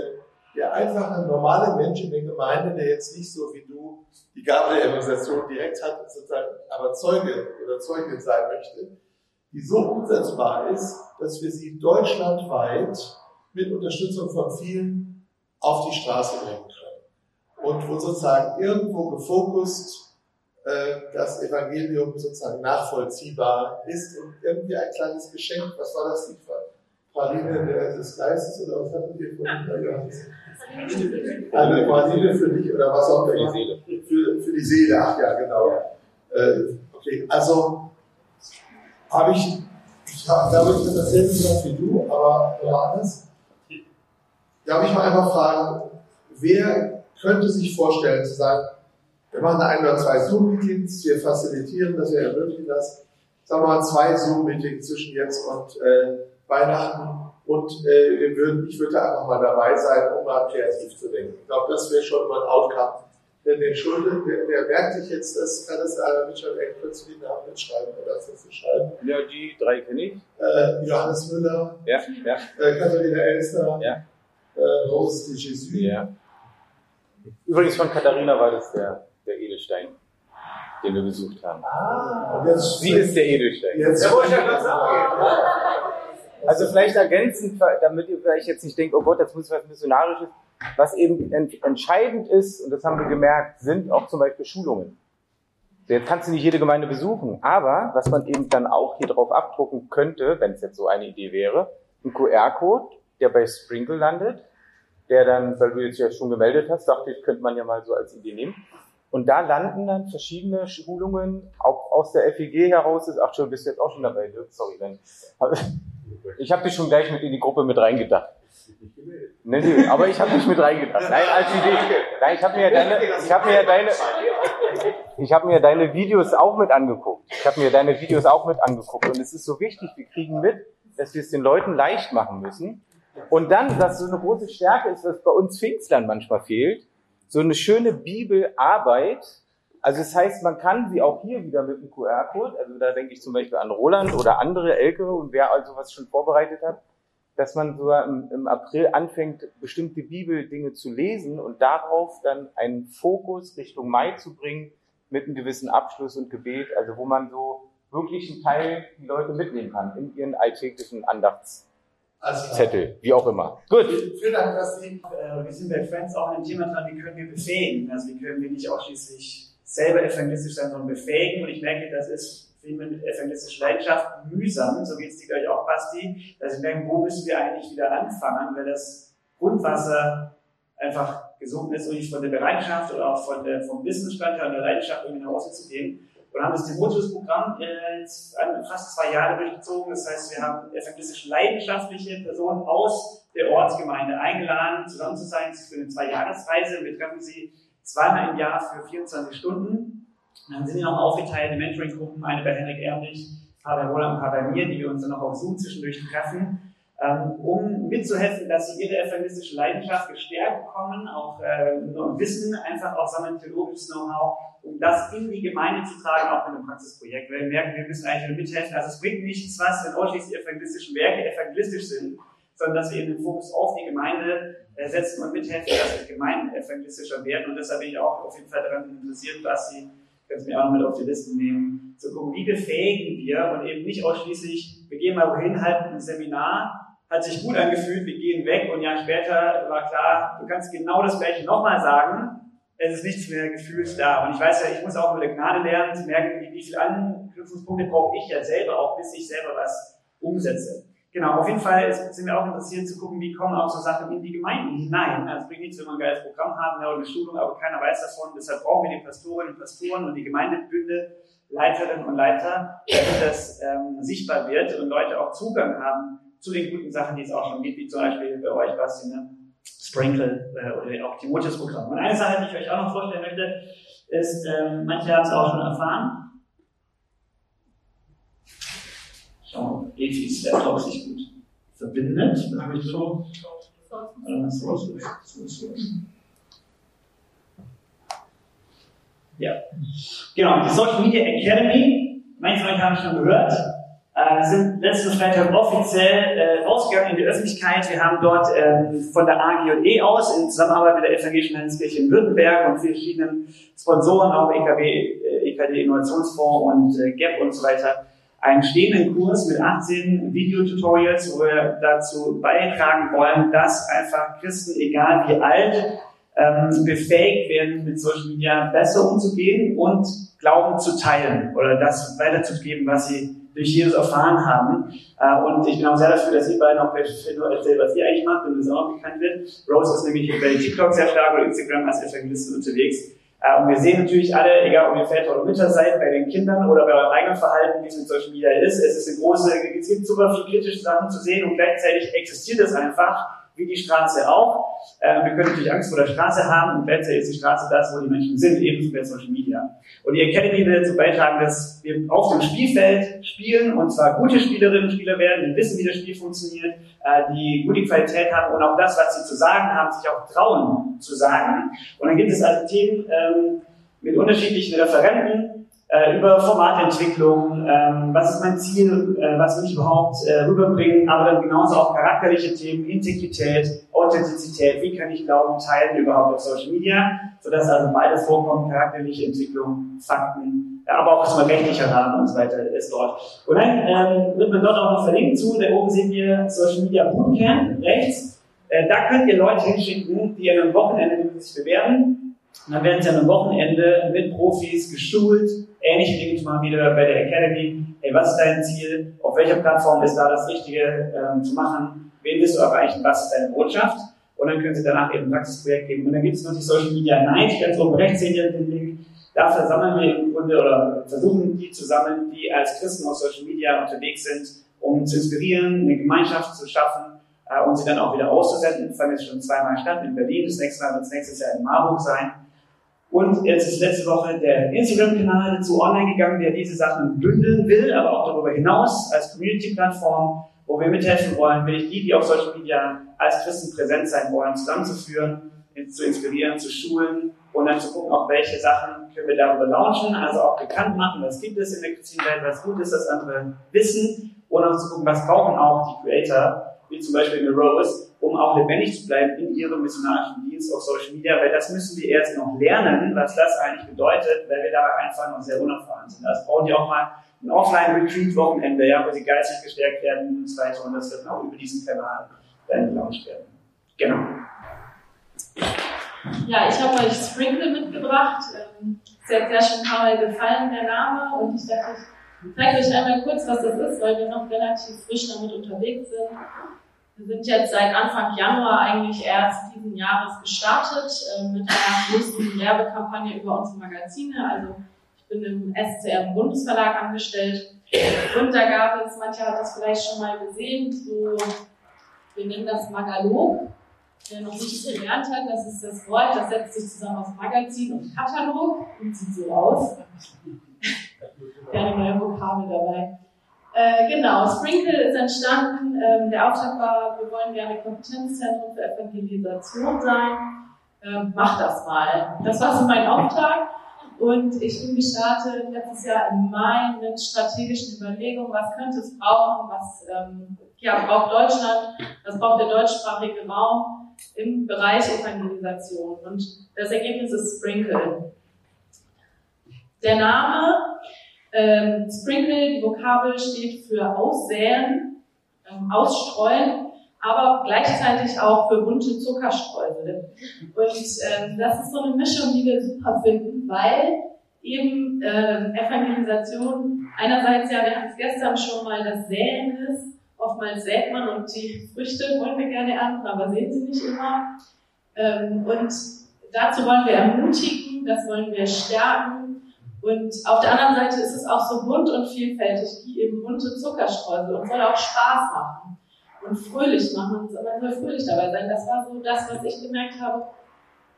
der einfache, normale Mensch in der Gemeinde, der jetzt nicht so wie du die Gabe der Evangelisation direkt hat, sozusagen, aber Zeuge oder Zeugin sein möchte, die so umsetzbar ist, dass wir sie deutschlandweit mit Unterstützung von vielen auf die Straße bringen können. Und wo sozusagen irgendwo gefokust äh, das Evangelium sozusagen nachvollziehbar ist und irgendwie ein kleines Geschenk, was war das, die Praline des Geistes oder was hattet ihr von Johannes? Eine Praline für dich oder was auch immer. Für die Seele. Für, für die Seele, ach ja, genau. Äh, okay, also habe ich, ich hab, glaube ich, dasselbe gesagt wie du, aber Johannes, darf ich mal einfach fragen, wer könnte sich vorstellen zu sagen, wir machen ein oder zwei Zoom-Meetings, wir facilitieren das, wir ermöglichen das, sagen wir mal zwei Zoom-Meetings zwischen jetzt und äh, Weihnachten und äh, wir würden, ich würde einfach mal dabei sein, um mal kreativ zu denken. Ich glaube, das wäre schon mal ein Outcome. Denn den Schulden, wer, wer merkt sich jetzt das, kann es einer Richard Eckplatz die Namen mitschreiben oder ist das schreiben? Ja, die drei kenne ich. Äh, Johannes Müller, ja, ja. Äh, Katharina Elster, ja. äh, Rose de Jesus. Ja. Übrigens von Katharina war das der, der Edelstein, den wir besucht haben. Ah, jetzt Sie ist der Edelstein. Jetzt Ja, ich ja sagen. Also vielleicht ergänzend, damit ihr vielleicht jetzt nicht denkt, oh Gott, das muss was Missionarisches. Was eben ent entscheidend ist, und das haben wir gemerkt, sind auch zum Beispiel Schulungen. Jetzt kannst du nicht jede Gemeinde besuchen, aber was man eben dann auch hier drauf abdrucken könnte, wenn es jetzt so eine Idee wäre, ein QR-Code, der bei Sprinkle landet, der dann, weil du jetzt ja schon gemeldet hast, dachte ich, könnte man ja mal so als Idee nehmen. Und da landen dann verschiedene Schulungen, auch aus der FEG heraus ist, ach schon, bist du jetzt auch schon dabei, Dirk? sorry, dann. Ich habe dich schon gleich mit in die Gruppe mit reingedacht. Nee, nee, aber ich habe dich mit reingedacht. Nein, als Idee. Nein, ich habe mir ja deine, ich habe mir ja deine, ich habe mir deine Videos auch mit angeguckt. Ich habe mir deine Videos auch mit angeguckt. Und es ist so wichtig, wir kriegen mit, dass wir es den Leuten leicht machen müssen. Und dann, dass so eine große Stärke ist, was bei uns Pfingstlern manchmal fehlt, so eine schöne Bibelarbeit. Also das heißt, man kann sie auch hier wieder mit einem QR-Code, also da denke ich zum Beispiel an Roland oder andere Ältere und wer also was schon vorbereitet hat, dass man so im, im April anfängt, bestimmte Bibeldinge zu lesen und darauf dann einen Fokus Richtung Mai zu bringen mit einem gewissen Abschluss und Gebet, also wo man so wirklich einen Teil die Leute mitnehmen kann in ihren alltäglichen Andachtszettel, Also, wie auch immer. Gut. vielen Dank, dass Sie Äh, wir sind bei Friends auch an dem Thema dran, wie können wir befähigen? Also wie können wir nicht ausschließlich selber evangelistisch sein, sondern befähigen. Und ich merke, das ist wie mit evangelistischer Leidenschaft mühsam, so wie es dir gleich auch, Basti, dass wir merken, wo müssen wir eigentlich wieder anfangen, weil das Grundwasser einfach gesunken ist und nicht von der Bereitschaft oder auch von der, vom Wissensstand und der Leidenschaft irgendwie nach Hause zu gehen. Und haben das Timotheus-Programm äh, an- fast zwei Jahre durchgezogen. Das heißt, wir haben evangelistisch leidenschaftliche Personen aus der Ortsgemeinde eingeladen, zusammen zu sein für eine Zwei-Jahresreise. Wir treffen sie zweimal im Jahr für 24 Stunden. Und dann sind die noch aufgeteilt in Mentoring-Gruppen, eine bei Henrik Ermlich, ein paar bei Roland, ein paar bei mir, die wir uns dann noch auf Zoom zwischendurch treffen, um mitzuhelfen, dass sie ihre evangelistische Leidenschaft gestärkt bekommen, auch äh, Wissen, einfach auch sammeln, theologisches Know-how, um das in die Gemeinde zu tragen, auch mit einem Praxisprojekt. Weil wir merken, wir müssen eigentlich nur mithelfen. Also es bringt nichts was, wenn ausschließlich die evangelistischen Werke evangelistisch sind, sondern dass wir eben den Fokus auf die Gemeinde äh, setzen und mithelfen, dass die Gemeinden evangelistischer werden. Und deshalb bin ich auch auf jeden Fall daran interessiert, dass Sie, können Sie mir auch noch mit auf die Liste nehmen, zu gucken, wie befähigen wir und eben nicht ausschließlich, wir gehen mal wohin, halten ein Seminar, hat sich gut angefühlt, wir gehen weg und Jahr später war klar, du kannst genau das gleiche nochmal sagen, es ist nichts mehr gefühlt da. Und ich weiß ja, ich muss auch der Gnade lernen, zu merken, wie, wie viele Anknüpfungspunkte brauche ich ja selber auch, bis ich selber was umsetze. Genau, auf jeden Fall sind wir auch interessiert zu gucken, wie kommen auch so Sachen in die Gemeinden hinein. Also es bringt nichts, wenn wir ein geiles Programm haben oder eine Schulung, aber keiner weiß davon. Deshalb brauchen wir die Pastorinnen und Pastoren und die Gemeindebünde, Leiterinnen und Leiter, damit das ähm, sichtbar wird und Leute auch Zugang haben zu den guten Sachen, die es auch schon gibt, wie zum Beispiel bei euch, Basti, ne? Sprinkle äh, oder auch Timotheus-Programm. Und eine Sache, die ich euch auch noch vorstellen möchte, ist, ähm, manche haben es auch schon erfahren. Schauen, Efis Laptop sich gut verbindet. Das habe ich so. Ja. Genau, die Social Media Academy, manche von euch haben schon gehört. Äh, sind letzten Freitag offiziell äh, rausgegangen in die Öffentlichkeit. Wir haben dort ähm, von der AGE aus in Zusammenarbeit mit der Evangelischen Landeskirche in Württemberg und verschiedenen Sponsoren, auch EKB, äh, EKD Innovationsfonds und äh, GAP und so weiter, einen stehenden Kurs mit 18 Videotutorials, wo wir dazu beitragen wollen, dass einfach Christen, egal wie alt, ähm, befähigt werden, mit Social Media besser umzugehen und Glauben zu teilen oder das weiterzugeben, was sie durch Jesus erfahren haben. Äh, und ich bin auch sehr dafür, dass ihr beiden auch erzählt, was ihr eigentlich macht, damit es auch bekannt wird. Rose ist nämlich bei TikTok sehr stark oder Instagram als Evangelistin unterwegs. Äh, und wir sehen natürlich alle, egal ob ihr Väter oder Mütter seid, bei den Kindern oder bei eurem eigenen Verhalten, wie es mit Social Media ist. Es ist eine große, es gibt super viele kritische Sachen zu sehen und gleichzeitig existiert es einfach wie die Straße auch. Äh, wir können natürlich Angst vor der Straße haben und gleichzeitig ist die Straße das, wo die Menschen sind, ebenso bei Social Media. Und die Academy will dazu beitragen, dass wir auf dem Spielfeld spielen und zwar gute Spielerinnen und Spieler werden, die wissen, wie das Spiel funktioniert, äh, die gute Qualität haben und auch das, was sie zu sagen haben, sich auch trauen zu sagen. Und dann gibt es also Themen ähm, mit unterschiedlichen Referenten, äh, über Formatentwicklung, ähm, was ist mein Ziel, äh, was will ich überhaupt äh, rüberbringen, aber dann genauso auch charakterliche Themen, Integrität, Authentizität, wie kann ich Glauben teilen überhaupt auf Social Media, sodass also beides vorkommt, charakterliche Entwicklung, Fakten, aber auch zum rechtlicher Rahmen und so weiter ist dort. Und dann ähm, wird man dort auch noch verlinkt zu, da oben sehen wir Social Media Bootcamp rechts. Äh, da könnt ihr Leute hinschicken, die an einem Wochenende sich bewerben. Und dann werden sie einem Wochenende mit Profis geschult, ähnlich wie ich mal wieder bei der Academy. Hey, was ist dein Ziel? Auf welcher Plattform ist da das Richtige ähm, zu machen? Wen willst du erreichen? Was ist deine Botschaft? Und dann können sie danach eben ein Praxisprojekt geben. Und dann gibt es noch die Social Media Night, ganz oben rechts seht ihr den Link. Da versammeln wir im Grunde oder versuchen die zu sammeln, die als Christen auf Social Media unterwegs sind, um zu inspirieren, eine Gemeinschaft zu schaffen äh, und sie dann auch wieder auszusenden. Das fand jetzt schon zweimal statt in Berlin, das nächste Mal wird es nächstes Jahr in Marburg sein. Und jetzt ist letzte Woche der Instagram-Kanal dazu online gegangen, der diese Sachen bündeln will, aber auch darüber hinaus als Community-Plattform, wo wir mithelfen wollen, will ich die, die auf Social Media als Christen präsent sein wollen, zusammenzuführen, zu inspirieren, zu schulen und dann zu gucken, auch welche Sachen können wir darüber launchen, also auch bekannt machen, was gibt es in der Christenwelt, was gut ist, dass andere wissen und auch zu gucken, was brauchen auch die Creator, wie zum Beispiel eine Rose, um auch lebendig zu bleiben in ihrem missionarischen Dienst auf Social Media, weil das müssen wir erst noch lernen, was das eigentlich bedeutet, weil wir da einfach noch sehr unerfahren sind. Das brauchen die auch mal ein Offline-Retreat-Wochenende, ja, wo sie geistig gestärkt werden und so weiter und das wird auch über diesen Kanal dann gelauncht werden. Genau. Ja, ich habe euch Sprinkle mitgebracht. Ähm, es hat ja schon ein paar Mal gefallen, der Name, und ich dachte, ich zeige euch einmal kurz, was das ist, weil wir noch relativ frisch damit unterwegs sind. Wir sind jetzt seit Anfang Januar eigentlich erst diesen Jahres gestartet äh, mit einer großen Werbekampagne über unsere Magazine. Also ich bin im SCM Bundesverlag angestellt und da gab es, manche hat das vielleicht schon mal gesehen, so, wir nennen das Magalog. Wer noch nichts gelernt hat, das ist das Wort, das setzt sich zusammen aus Magazin und Katalog und sieht so aus. Gerne neue Vokabel dabei. Äh, genau, Sprinkle ist entstanden. Ähm, der Auftrag war, wir wollen gerne Kompetenzzentrum für Evangelisation sein. Ähm, mach das mal. Das war so mein Auftrag. Und ich bin gestartet letztes Jahr im Mai mit strategischen Überlegungen, was könnte es brauchen, was ähm, ja, braucht Deutschland, was braucht der deutschsprachige Raum im Bereich Evangelisation. Und das Ergebnis ist Sprinkle. Der Name ähm, Sprinkle, die Vokabel steht für Aussäen, ähm, Ausstreuen, aber gleichzeitig auch für bunte Zuckerstreusel. Und ähm, das ist so eine Mischung, die wir super finden, weil eben äh, Evangelisation einerseits ja, wir hatten es gestern schon mal, das Säen ist. Oftmals sät man und die Früchte wollen wir gerne ernten, aber sehen sie nicht immer. Ähm, und dazu wollen wir ermutigen, das wollen wir stärken und auf der anderen Seite ist es auch so bunt und vielfältig, wie eben bunte Zuckerstreusel und soll auch Spaß machen und fröhlich machen. Man soll fröhlich dabei sein. Das war so das, was ich gemerkt habe.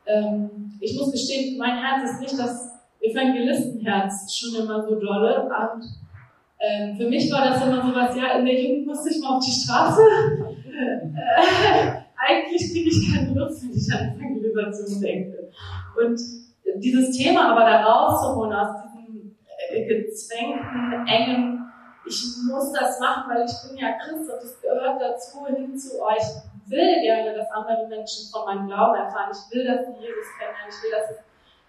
Ähm, ich muss gestehen, mein Herz ist nicht das Evangelistenherz schon immer so dolle. Und ähm, für mich war das immer so was, ja, in der Jugend musste ich mal auf die Straße. Äh, eigentlich kriege ich keine Lust, wenn ich an Evangelisation denke. Und dieses Thema aber da rauszuholen aus diesem äh, gezwängten, engen, ich muss das machen, weil ich bin ja Christ und es gehört dazu hin zu euch. Ich will gerne, dass andere Menschen von meinem Glauben erfahren. Ich will, dass sie Jesus kennenlernen. Ich will, dass es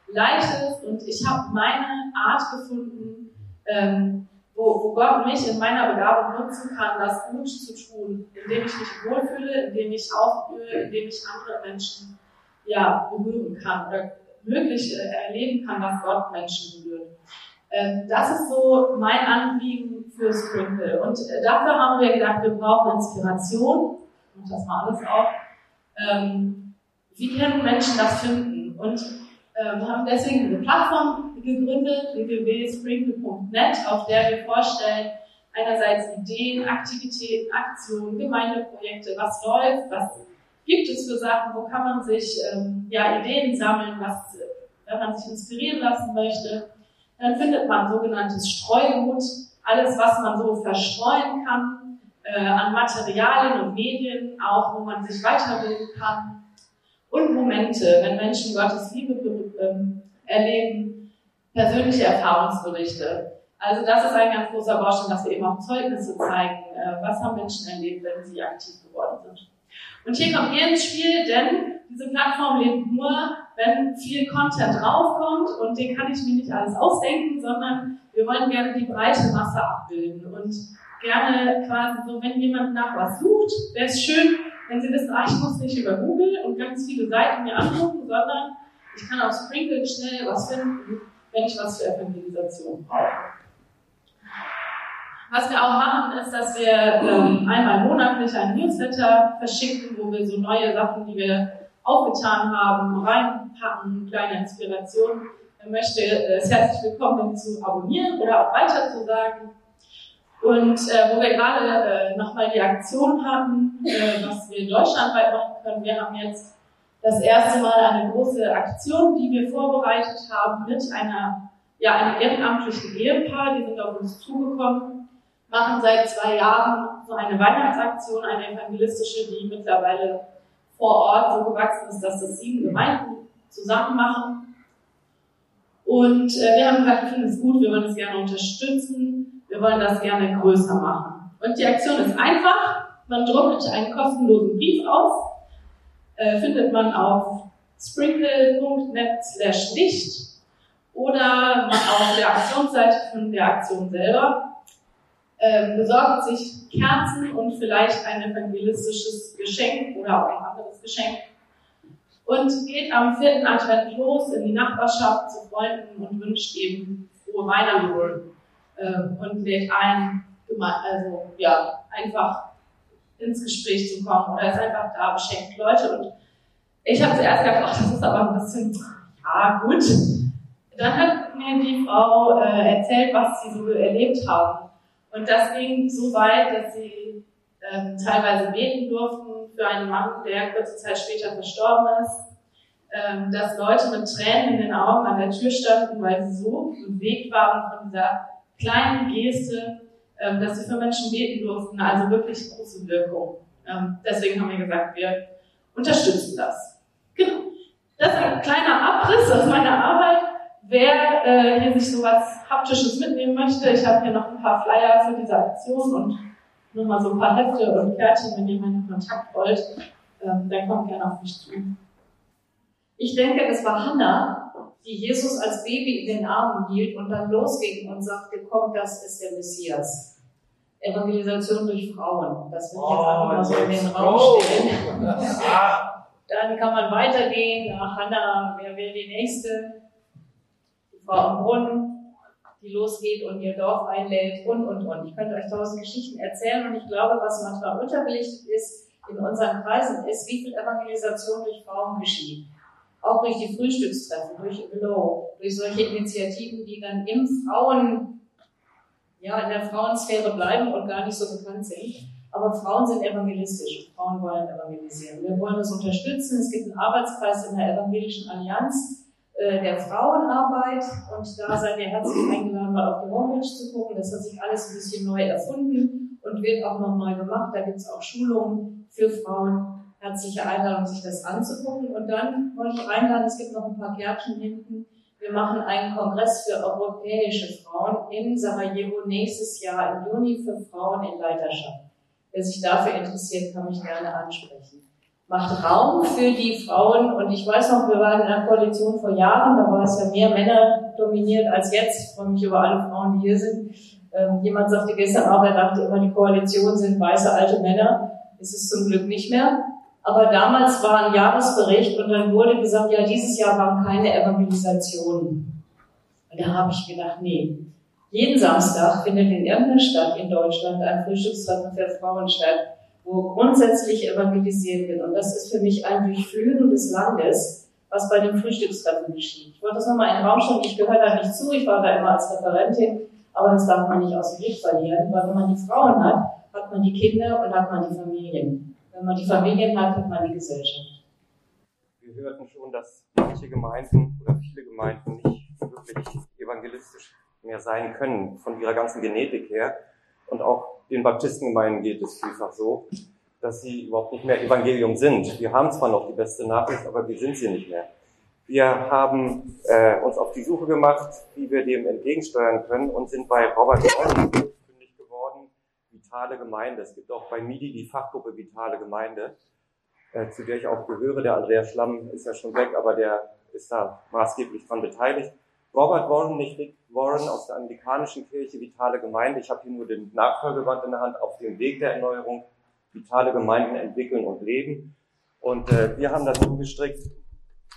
leicht ist und ich habe meine Art gefunden, ähm, wo, wo Gott mich in meiner Begabung nutzen kann, das gut zu tun, indem ich mich wohlfühle, indem ich aufblühe, indem ich andere Menschen ja, berühren kann oder wirklich äh, erleben kann, was Gott Menschen berührt. Ähm, das ist so mein Anliegen für Sprinkle. Und äh, dafür haben wir gedacht, wir brauchen Inspiration. Und das mal alles auch. Ähm, wie können Menschen das finden? Und äh, wir haben deswegen eine Plattform gegründet, www.sprinkle.net, auf der wir vorstellen, einerseits Ideen, Aktivitäten, Aktionen, Gemeindeprojekte, was läuft, was gibt es für Sachen, wo kann man sich ähm, ja, Ideen sammeln, was, wenn man sich inspirieren lassen möchte. Dann findet man sogenanntes Streugut, alles, was man so verstreuen kann äh, an Materialien und Medien, auch wo man sich weiterbilden kann. Und Momente, wenn Menschen Gottes Liebe ähm, erleben, persönliche Erfahrungsberichte. Also das ist ein ganz großer Baustein, dass wir eben auch Zeugnisse zeigen. Äh, was haben Menschen erlebt, wenn sie aktiv geworden sind? Und hier kommt ihr ins Spiel, denn diese Plattform lebt nur, wenn viel Content draufkommt und den kann ich mir nicht alles ausdenken, sondern wir wollen gerne die breite Masse abbilden und gerne quasi so, wenn jemand nach was sucht, wäre es schön, wenn Sie wissen, ah, ich muss nicht über Google und ganz viele Seiten mir angucken, sondern ich kann auf Sprinkle schnell was finden, wenn ich was für Evangelisation brauche. Was wir auch machen, ist, dass wir ähm, einmal monatlich einen Newsletter verschicken, wo wir so neue Sachen, die wir aufgetan haben, reinpacken, kleine Inspirationen. Wer möchte, äh, ist herzlich willkommen, zu abonnieren oder auch weiter zu sagen. Und äh, wo wir gerade äh, nochmal die Aktion hatten, äh, was wir deutschlandweit machen können, wir haben jetzt das erste Mal eine große Aktion, die wir vorbereitet haben mit einer, ja, einem ehrenamtlichen Ehepaar, die sind auf uns zugekommen, machen seit zwei Jahren so eine Weihnachtsaktion, eine evangelistische, die mittlerweile vor Ort so gewachsen ist, dass das sieben Gemeinden zusammen machen. Und äh, wir haben gesagt, wir finden es gut, wir wollen es gerne unterstützen wir wollen das gerne größer machen. Und die Aktion ist einfach. Man druckt einen kostenlosen Brief aus, äh, findet man auf sprinkle.net slash Licht oder auf der Aktionsseite von der Aktion selber. Äh, besorgt sich Kerzen und vielleicht ein evangelistisches Geschenk oder auch ein anderes Geschenk und geht am vierten Advent los in die Nachbarschaft zu Freunden und wünscht eben frohe Weihnachten ähm, und lädt ein, also ja, einfach ins Gespräch zu kommen oder ist einfach da, beschenkt Leute. Und ich habe zuerst gedacht, ach, das ist aber ein bisschen, ja gut. Dann hat mir die Frau äh, erzählt, was sie so erlebt haben. Und das ging so weit, dass sie ähm, teilweise beten durften für einen Mann, der kurze Zeit später verstorben ist. Ähm, dass Leute mit Tränen in den Augen an der Tür standen, weil sie so bewegt waren von dieser kleinen Geste, ähm, dass wir für Menschen beten durften, also wirklich große Wirkung. Ähm, deswegen haben wir gesagt, wir unterstützen das. Genau. Das ist ein kleiner Abriss aus meiner Arbeit. Wer äh, hier sich sowas Haptisches mitnehmen möchte, ich habe hier noch ein paar Flyer für diese Aktion und nochmal so ein paar Hefte und Kärtchen, wenn ihr meinen Kontakt wollt, ähm, dann kommt gerne auf mich zu. Ich denke, es war Hannah, die Jesus als Baby in den Armen hielt und dann losging und sagte, komm, das ist der Messias. Evangelisation durch Frauen. Das will ich jetzt einfach mal so in den Raum stellen. Dann kann man weitergehen nach Hannah, wer will die nächste? Frau am Brunnen, die losgeht und ihr Dorf einlädt und, und, und. Ich könnte euch tausend Geschichten erzählen und ich glaube, was manchmal unterbelichtet ist in unseren Kreisen, ist, wie viel Evangelisation durch Frauen geschieht auch durch die Frühstückstreffen, durch Below, durch solche Initiativen, die dann im Frauen, ja, in der Frauensphäre bleiben und gar nicht so bekannt sind. Aber Frauen sind evangelistisch. Frauen wollen evangelisieren. Wir wollen das unterstützen. Es gibt einen Arbeitskreis in der Evangelischen Allianz der Frauenarbeit und da seid ihr herzlich eingeladen, mal auf die Homepage zu gucken. Das hat sich alles ein bisschen neu erfunden und wird auch noch neu gemacht. Da gibt es auch Schulungen für Frauen herzliche Einladung, sich das anzugucken. Und dann wollte ich einladen, es gibt noch ein paar Kärtchen hinten. Wir machen einen Kongress für europäische Frauen in Sarajevo nächstes Jahr im Juni für Frauen in Leiterschaft. Wer sich dafür interessiert, kann mich gerne ansprechen. Macht Raum für die Frauen. Und ich weiß noch, wir waren in einer Koalition vor Jahren, da war es ja mehr Männer dominiert als jetzt. Ich freue mich über alle Frauen, die hier sind. Ähm, jemand sagte gestern auch, er dachte immer, die Koalition sind weiße alte Männer. Ist es zum Glück nicht mehr. Aber damals war ein Jahresbericht und dann wurde gesagt, ja, dieses Jahr waren keine Evangelisationen. Und da habe ich gedacht, nee, jeden Samstag findet in irgendeiner Stadt in Deutschland ein Frühstückstreffen für Frauen statt, wo grundsätzlich evangelisiert wird. Und das ist für mich ein Durchfühlen des Landes, was bei dem Frühstückstreffen geschieht. Ich wollte das nochmal in den Raum stellen. Ich gehöre da nicht zu. Ich war da immer als Referentin. Aber das darf man nicht aus dem Blick verlieren, weil wenn man die Frauen hat, hat man die Kinder und hat man die Familien. Wenn man die Familien hat, hat man die Gesellschaft. Wir hörten schon, dass manche Gemeinden oder viele Gemeinden nicht wirklich evangelistisch mehr sein können, von ihrer ganzen Genetik her. Und auch den Baptistengemeinden geht es vielfach so, dass sie überhaupt nicht mehr Evangelium sind. Wir haben zwar noch die beste Nachricht, aber wir sind sie nicht mehr. Wir haben äh, uns auf die Suche gemacht, wie wir dem entgegensteuern können und sind bei Robert Wollen fündig geworden, Vitale Gemeinde. Es gibt auch bei MIDI die Fachgruppe Vitale Gemeinde, äh, zu der ich auch gehöre. Der Andreas Schlamm ist ja schon weg, aber der ist da maßgeblich dran beteiligt. Robert Warren, nicht Warren aus der anglikanischen Kirche, Vitale Gemeinde. Ich habe hier nur den Nachfolgeband in der Hand auf dem Weg der Erneuerung. Vitale Gemeinden entwickeln und leben. Und äh, wir haben dazu gestrickt,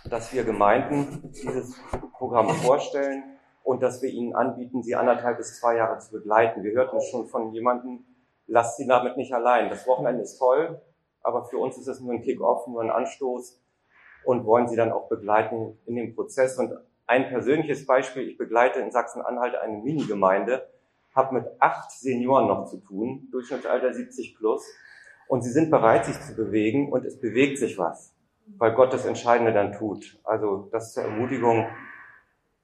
dass wir Gemeinden dieses Programm vorstellen und dass wir ihnen anbieten, sie anderthalb bis zwei Jahre zu begleiten. Wir hörten schon von jemandem, lasst sie damit nicht allein. Das Wochenende ist voll, aber für uns ist es nur ein Kick-off, nur ein Anstoß und wollen sie dann auch begleiten in dem Prozess. Und ein persönliches Beispiel, ich begleite in Sachsen-Anhalt eine Minigemeinde, habe mit acht Senioren noch zu tun, Durchschnittsalter 70 plus, und sie sind bereit, sich zu bewegen und es bewegt sich was weil Gott das Entscheidende dann tut. Also das zur Ermutigung.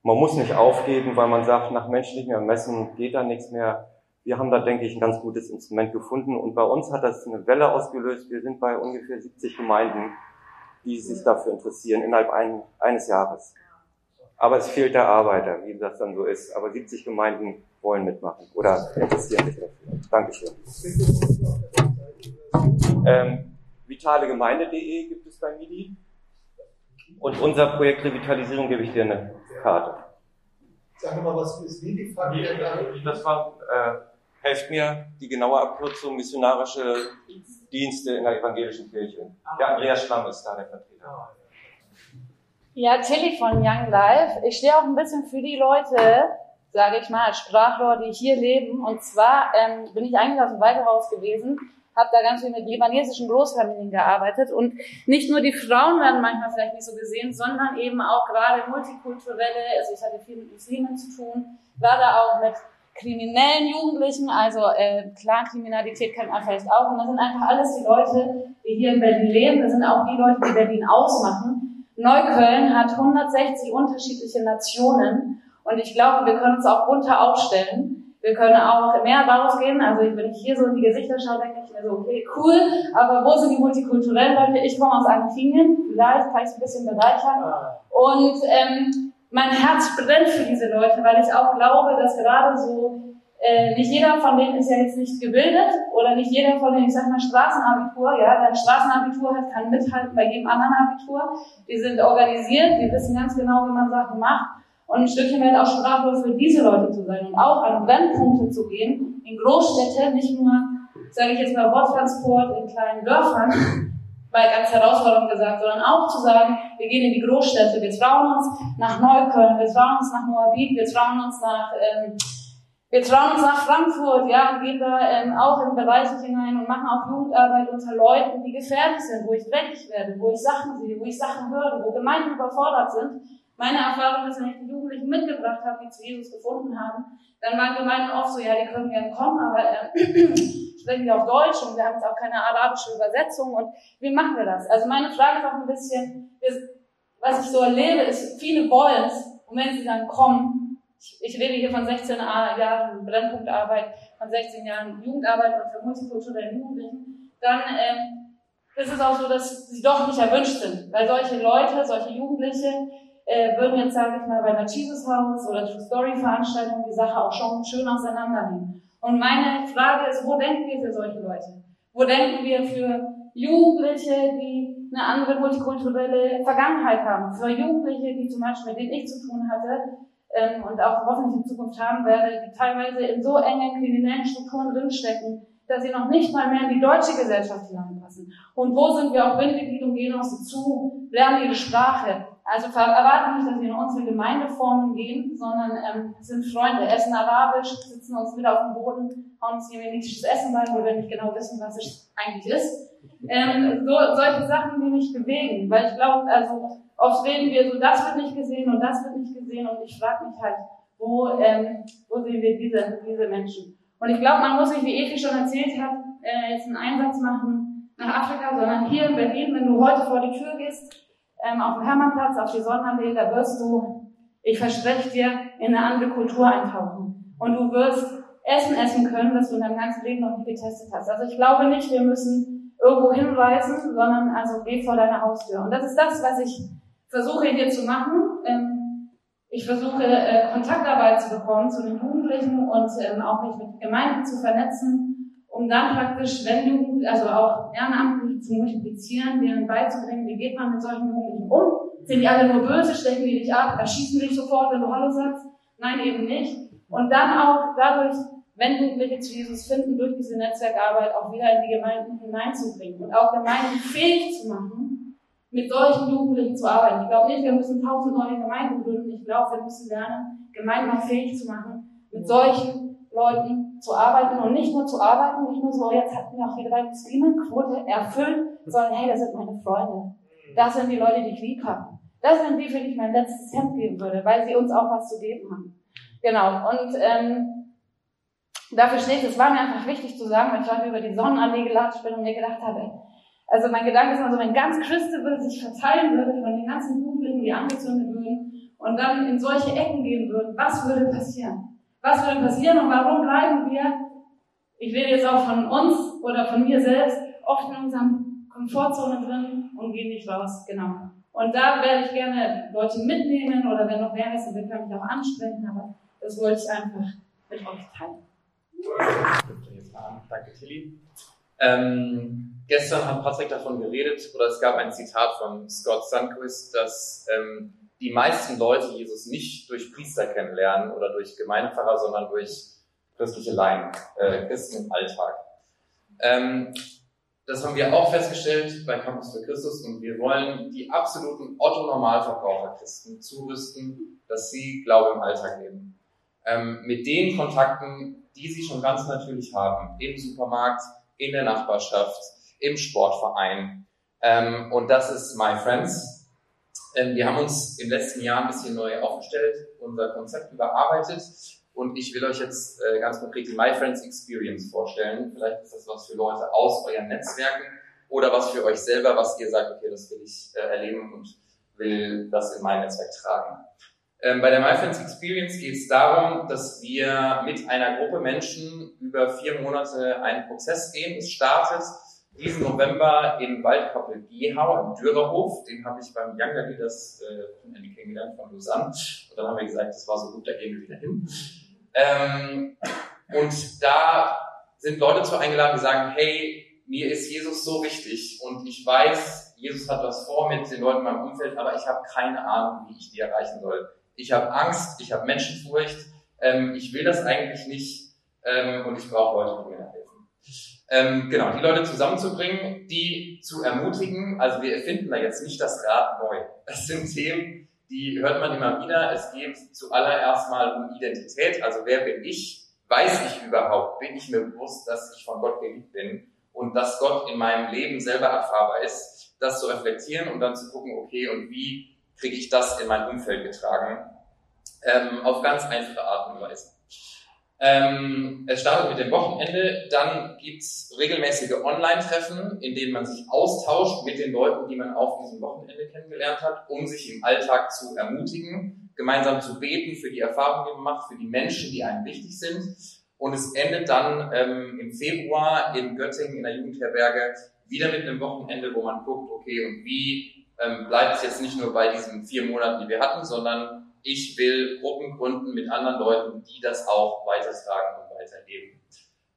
Man muss nicht aufgeben, weil man sagt, nach menschlichem Ermessen geht da nichts mehr. Wir haben da, denke ich, ein ganz gutes Instrument gefunden und bei uns hat das eine Welle ausgelöst. Wir sind bei ungefähr 70 Gemeinden, die sich dafür interessieren, innerhalb ein, eines Jahres. Aber es fehlt der Arbeiter, wie das dann so ist. Aber 70 Gemeinden wollen mitmachen oder interessieren sich dafür. Dankeschön. Ähm, vitalegemeinde.de gibt es bei MIDI. Und unser Projekt Revitalisierung gebe ich dir eine Karte. Sag mal, was ist MIDI? Das war, äh, helft mir, die genaue Abkürzung missionarische Dienste in der evangelischen Kirche. Der Andreas Schlamm ist da der Vertreter. Ja, Tilly von Young Life. Ich stehe auch ein bisschen für die Leute, sage ich mal, Sprachrohr, die hier leben. Und zwar ähm, bin ich eigentlich aus dem Waldhaus gewesen habe da ganz viel mit libanesischen Großfamilien gearbeitet und nicht nur die Frauen werden manchmal vielleicht nicht so gesehen, sondern eben auch gerade multikulturelle, also ich hatte viel mit Muslimen zu tun, war da auch mit kriminellen Jugendlichen, also äh, Clankriminalität kennt man vielleicht auch und das sind einfach alles die Leute, die hier in Berlin leben, das sind auch die Leute, die Berlin ausmachen. Neukölln hat 160 unterschiedliche Nationen und ich glaube, wir können uns auch bunter aufstellen. Wir können auch mehr rausgehen. Also wenn ich hier so in die Gesichter schaue, denke ich mir so, okay, cool, aber wo sind die multikulturellen Leute? Ich komme aus Argentinien, vielleicht kann ich es ein bisschen bereichern. Und ähm, mein Herz brennt für diese Leute, weil ich auch glaube, dass gerade so, äh, nicht jeder von denen ist ja jetzt nicht gebildet oder nicht jeder von denen, ich sag mal Straßenabitur, ja, dein Straßenabitur hat kein Mithalten bei jedem anderen Abitur. Die sind organisiert, die wissen ganz genau, wie man Sachen macht und ein Stückchen weit auch Sprachrohr für diese Leute zu sein und auch an Brennpunkte zu gehen, in Großstädte, nicht nur, sage ich jetzt mal, Worttransport in kleinen Dörfern, weil ganz herausfordernd gesagt, sondern auch zu sagen, wir gehen in die Großstädte, wir trauen uns nach Neukölln, wir trauen uns nach Moabit, wir trauen uns nach, ähm, wir trauen uns nach Frankfurt, ja, und gehen da ähm, auch in Bereiche hinein und machen auch Jugendarbeit unter Leuten, die gefährlich sind, wo ich dreckig werde, wo ich Sachen sehe, wo ich Sachen höre, wo Gemeinden überfordert sind meine Erfahrung ist, wenn ich die Jugendlichen mitgebracht habe, die zu Jesus gefunden haben, dann waren Gemeinden oft so, ja, die können gerne kommen, aber äh, sprechen die auf Deutsch und wir haben jetzt auch keine arabische Übersetzung und wie machen wir das? Also meine Frage ist auch ein bisschen, was ich so erlebe, ist, viele wollen es und wenn sie dann kommen, ich, rede hier von 16 Jahren Brennpunktarbeit, von 16 Jahren Jugendarbeit und für multikulturelle Jugendlichen, dann ähm, ist es auch so, dass sie doch nicht erwünscht sind, weil solche Leute, solche Jugendliche, äh, würden jetzt, sage ich mal, bei einer Jesus House oder True Story Veranstaltung die Sache auch schon schön auseinandernehmen. Und meine Frage ist, wo denken wir für solche Leute? Wo denken wir für Jugendliche, die eine andere multikulturelle Vergangenheit haben? Für Jugendliche, die zum Beispiel, mit denen ich zu tun hatte, ähm, und auch hoffentlich in Zukunft haben werde, die teilweise in so engen kriminellen Strukturen drinstecken, dass sie noch nicht mal mehr in die deutsche Gesellschaft hineinpassen. Und wo sind wir auch Bindeglied und gehen auf sie zu, lernen ihre Sprache, also erwarten nicht, dass wir in unsere Gemeindeformen gehen, sondern ähm, sind Freunde, essen arabisch, sitzen uns wieder auf dem Boden, hauen uns jemenitisches Essen bei, wo wir nicht genau wissen, was es eigentlich ist. Ähm, so, solche Sachen, die mich bewegen, weil ich glaube, also oft reden wir so, das wird nicht gesehen und das wird nicht gesehen und ich frage mich halt, wo, ähm, wo sehen wir diese, diese Menschen? Und ich glaube, man muss nicht, wie Evi schon erzählt hat, äh, jetzt einen Einsatz machen nach Afrika, sondern hier in Berlin, wenn du heute vor die Tür gehst, ähm, auf dem Hermannplatz, auf die Sonnenallee, da wirst du, ich verspreche dir, in eine andere Kultur eintauchen. Und du wirst Essen essen können, das du in deinem ganzen Leben noch nie getestet hast. Also ich glaube nicht, wir müssen irgendwo hinweisen, sondern also geh vor deine Haustür. Und das ist das, was ich versuche hier zu machen. Ähm, ich versuche äh, Kontaktarbeit zu bekommen zu den Jugendlichen und ähm, auch mich mit Gemeinden zu vernetzen, um dann praktisch, wenn Jugend, also auch Ehrenamtliche zu multiplizieren, denen beizubringen, wie geht man mit solchen Jugendlichen um? Sind die alle nur böse, stechen die dich ab, erschießen dich sofort, wenn du Hallo sagst? Nein, eben nicht. Und dann auch dadurch, wenn Jugendliche zu Jesus finden, durch diese Netzwerkarbeit auch wieder in die Gemeinden hineinzubringen und auch Gemeinden fähig zu machen, mit solchen Jugendlichen zu arbeiten. Ich glaube nicht, wir müssen tausend neue Gemeinden gründen. Ich glaube, wir müssen lernen, Gemeinden fähig zu machen, mit solchen Leuten zu arbeiten und nicht nur zu arbeiten, nicht nur so, jetzt hatten wir auch hier drei Muslime, Quote erfüllt, sondern hey, das sind meine Freunde. Das sind die Leute, die ich lieb habe. Das sind die, für die ich mein letztes Hemd geben würde, weil sie uns auch was zu geben haben. Genau. Und ähm, dafür steht es, war mir einfach wichtig zu sagen, weil ich heute über die Sonnenallee gelatscht bin und mir gedacht habe, also mein Gedanke ist immer so, wenn ganz Christabel sich verteilen würde von den ganzen Jugendlichen, die angezündet würden und dann in solche Ecken gehen würden, was würde passieren? Was würde passieren und warum bleiben wir, ich rede jetzt auch von uns oder von mir selbst, oft in unserem Komfortzone drin und gehen nicht raus, genau. Und da werde ich gerne Leute mitnehmen oder wenn noch mehr ist, dann kann ich auch ansprechen, aber das wollte ich einfach mit euch teilen. Danke, Tilly. Ähm, gestern hat Patrick davon geredet, oder es gab ein Zitat von Scott Sunquist, dass ähm, die meisten Leute Jesus nicht durch Priester kennenlernen oder durch Gemeindepfarrer, sondern durch christliche Laien, äh, Christen im Alltag. Ähm, das haben wir auch festgestellt bei Campus für Christus und wir wollen die absoluten Otto-Normalverbraucher-Christen zurüsten, dass sie Glaube im Alltag leben. Ähm, mit den Kontakten, die sie schon ganz natürlich haben, im Supermarkt, in der Nachbarschaft, im Sportverein. Ähm, und das ist My Friends. Ähm, wir haben uns im letzten Jahr ein bisschen neu aufgestellt, unser Konzept überarbeitet und ich will euch jetzt äh, ganz konkret die My Friends Experience vorstellen. Vielleicht ist das was für Leute aus euren Netzwerken oder was für euch selber, was ihr sagt, okay, das will ich äh, erleben und will das in mein Netzwerk tragen. Ähm, bei der My Friends Experience geht es darum, dass wir mit einer Gruppe Menschen über vier Monate einen Prozess gehen. Es startet diesen November in Waldkoppel-Gehau im Dürerhof. Den habe ich beim Younger Leaders äh, kennengelernt von Lausanne. Und dann haben wir gesagt, das war so gut, da gehen wir wieder hin. Ähm, und da sind Leute zu eingeladen, die sagen, hey, mir ist Jesus so wichtig und ich weiß, Jesus hat was vor mit den Leuten in meinem Umfeld, aber ich habe keine Ahnung, wie ich die erreichen soll. Ich habe Angst, ich habe Menschenfurcht, ähm, ich will das eigentlich nicht ähm, und ich brauche Leute, die mir da helfen. Ähm, genau, die Leute zusammenzubringen, die zu ermutigen. Also wir erfinden da jetzt nicht das Rad neu. Das sind Themen, die hört man immer wieder. Es geht zuallererst mal um Identität. Also wer bin ich? Weiß ich überhaupt? Bin ich mir bewusst, dass ich von Gott geliebt bin und dass Gott in meinem Leben selber erfahrbar ist? Das zu reflektieren und dann zu gucken, okay, und wie kriege ich das in mein Umfeld getragen? Ähm, auf ganz einfache Art und Weise. Ähm, es startet mit dem Wochenende, dann gibt's regelmäßige Online-Treffen, in denen man sich austauscht mit den Leuten, die man auf diesem Wochenende kennengelernt hat, um sich im Alltag zu ermutigen, gemeinsam zu beten für die Erfahrungen, die man macht, für die Menschen, die einem wichtig sind. Und es endet dann ähm, im Februar in Göttingen in der Jugendherberge wieder mit einem Wochenende, wo man guckt, okay, und wie ähm, bleibt es jetzt nicht nur bei diesen vier Monaten, die wir hatten, sondern ich will Gruppen gründen mit anderen Leuten, die das auch weitertragen und weitergeben.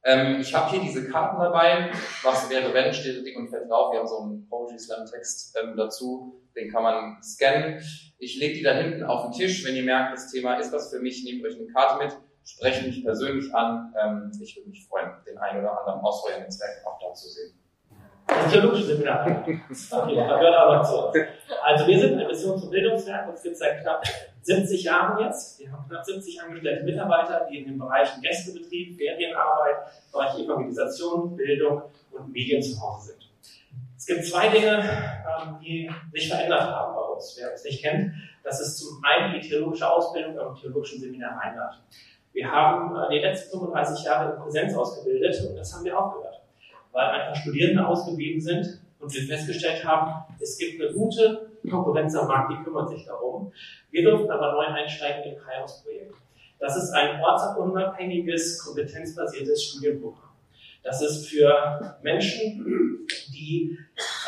Ähm, ich habe hier diese Karten dabei. Was wäre, wenn, steht dick und fett drauf. Wir haben so einen Poetry Slam Text ähm, dazu. Den kann man scannen. Ich lege die da hinten auf den Tisch. Wenn ihr merkt, das Thema ist was für mich, nehmt euch eine Karte mit, sprecht mich persönlich an. Ähm, ich würde mich freuen, den einen oder anderen aus euren Netzwerken auch da zu sehen. Theologische Seminar. Okay, da gehört aber zu. Also wir sind ein Missions- und Bildungswerk, uns gibt es seit knapp 70 Jahren jetzt. Wir haben knapp 70 angestellte Mitarbeiter, die in den Bereichen Gästebetrieb, Ferienarbeit, Bereich Evangelisation, Bildung und Medien zu Hause sind. Es gibt zwei Dinge, ähm, die sich verändert haben bei uns. Wer uns nicht kennt, das ist zum einen die theologische Ausbildung am Theologischen Seminar Rheinland. Wir haben äh, die letzten 35 Jahre in Präsenz ausgebildet und das haben wir aufgehört weil einfach Studierende ausgeblieben sind und wir festgestellt haben, es gibt eine gute Konkurrenz am Markt, die kümmert sich darum. Wir durften aber neu einsteigen im Kairos-Projekt. Das ist ein ortsunabhängiges, kompetenzbasiertes Studienprogramm. Das ist für Menschen, die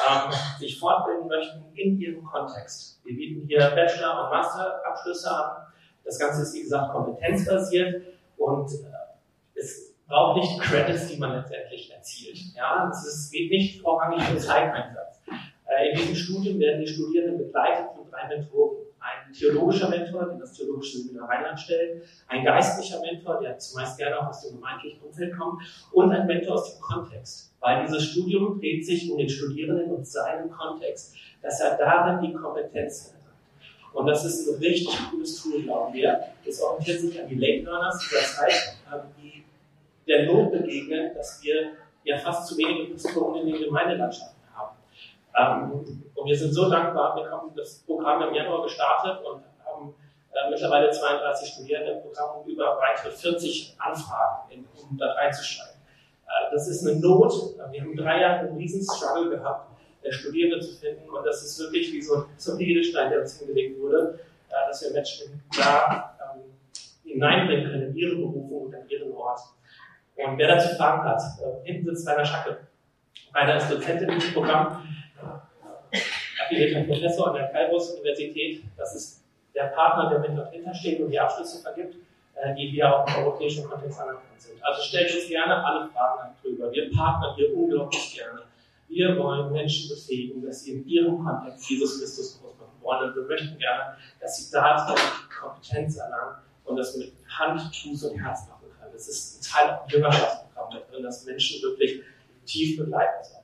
ähm, sich fortbilden möchten in ihrem Kontext. Wir bieten hier Bachelor- und Masterabschlüsse an. Das Ganze ist, wie gesagt, kompetenzbasiert und äh, es braucht nicht Credits, die man letztendlich erzielt. Ja, es geht nicht vorrangig um Zeiteinsatz. Äh, in diesem Studium werden die Studierenden begleitet von drei Mentoren. Ein theologischer Mentor, den das Theologische Seminar Rheinland stellt, ein geistlicher Mentor, der zumeist gerne auch aus dem gemeindlichen Umfeld kommt, und ein Mentor aus dem Kontext. Weil dieses Studium dreht sich um den Studierenden und seinen Kontext, dass er darin die Kompetenz hat. Und das ist ein richtig cooles Tool, glauben wir. Es orientiert sich an die Late Learners, das heißt, ähm, der Not begegnen, dass wir ja fast zu wenige Pastoren in den Gemeindelandschaften haben. Ähm, und wir sind so dankbar, wir haben das Programm im Januar gestartet und haben äh, mittlerweile 32 Studierende im Programm und über weitere 40 Anfragen, um da reinzusteigen. Äh, das ist eine Not. Wir haben drei Jahre einen riesen Struggle gehabt, äh, Studierende zu finden und das ist wirklich wie so, ein Edelstein, der uns hingelegt wurde, dass wir Menschen da ähm, hineinbringen können in ihre Berufung und an ihren Ort. Und wer dazu Fragen hat, äh, hinten sitzt Rainer Schacke. Rainer ist Dozent in diesem Programm, affiliierter Professor an der Calvus-Universität. Das ist der Partner, der mit dort hintersteht und die Abschlüsse vergibt, äh, die wir auch im europäischen Kontext anerkannt sind. Also stellt uns gerne alle Fragen an drüber. Wir partnern hier unglaublich gerne. Wir wollen Menschen befähigen, dass sie in ihrem Kontext Jesus Christus groß machen wollen. Und wir möchten gerne, dass sie dazu Kompetenz erlangen und das mit Hand, Fuß und Herz machen. Es ist ein Teil auch Jüngerschaftsprogramm da drin, dass Menschen wirklich tief begleitet sein.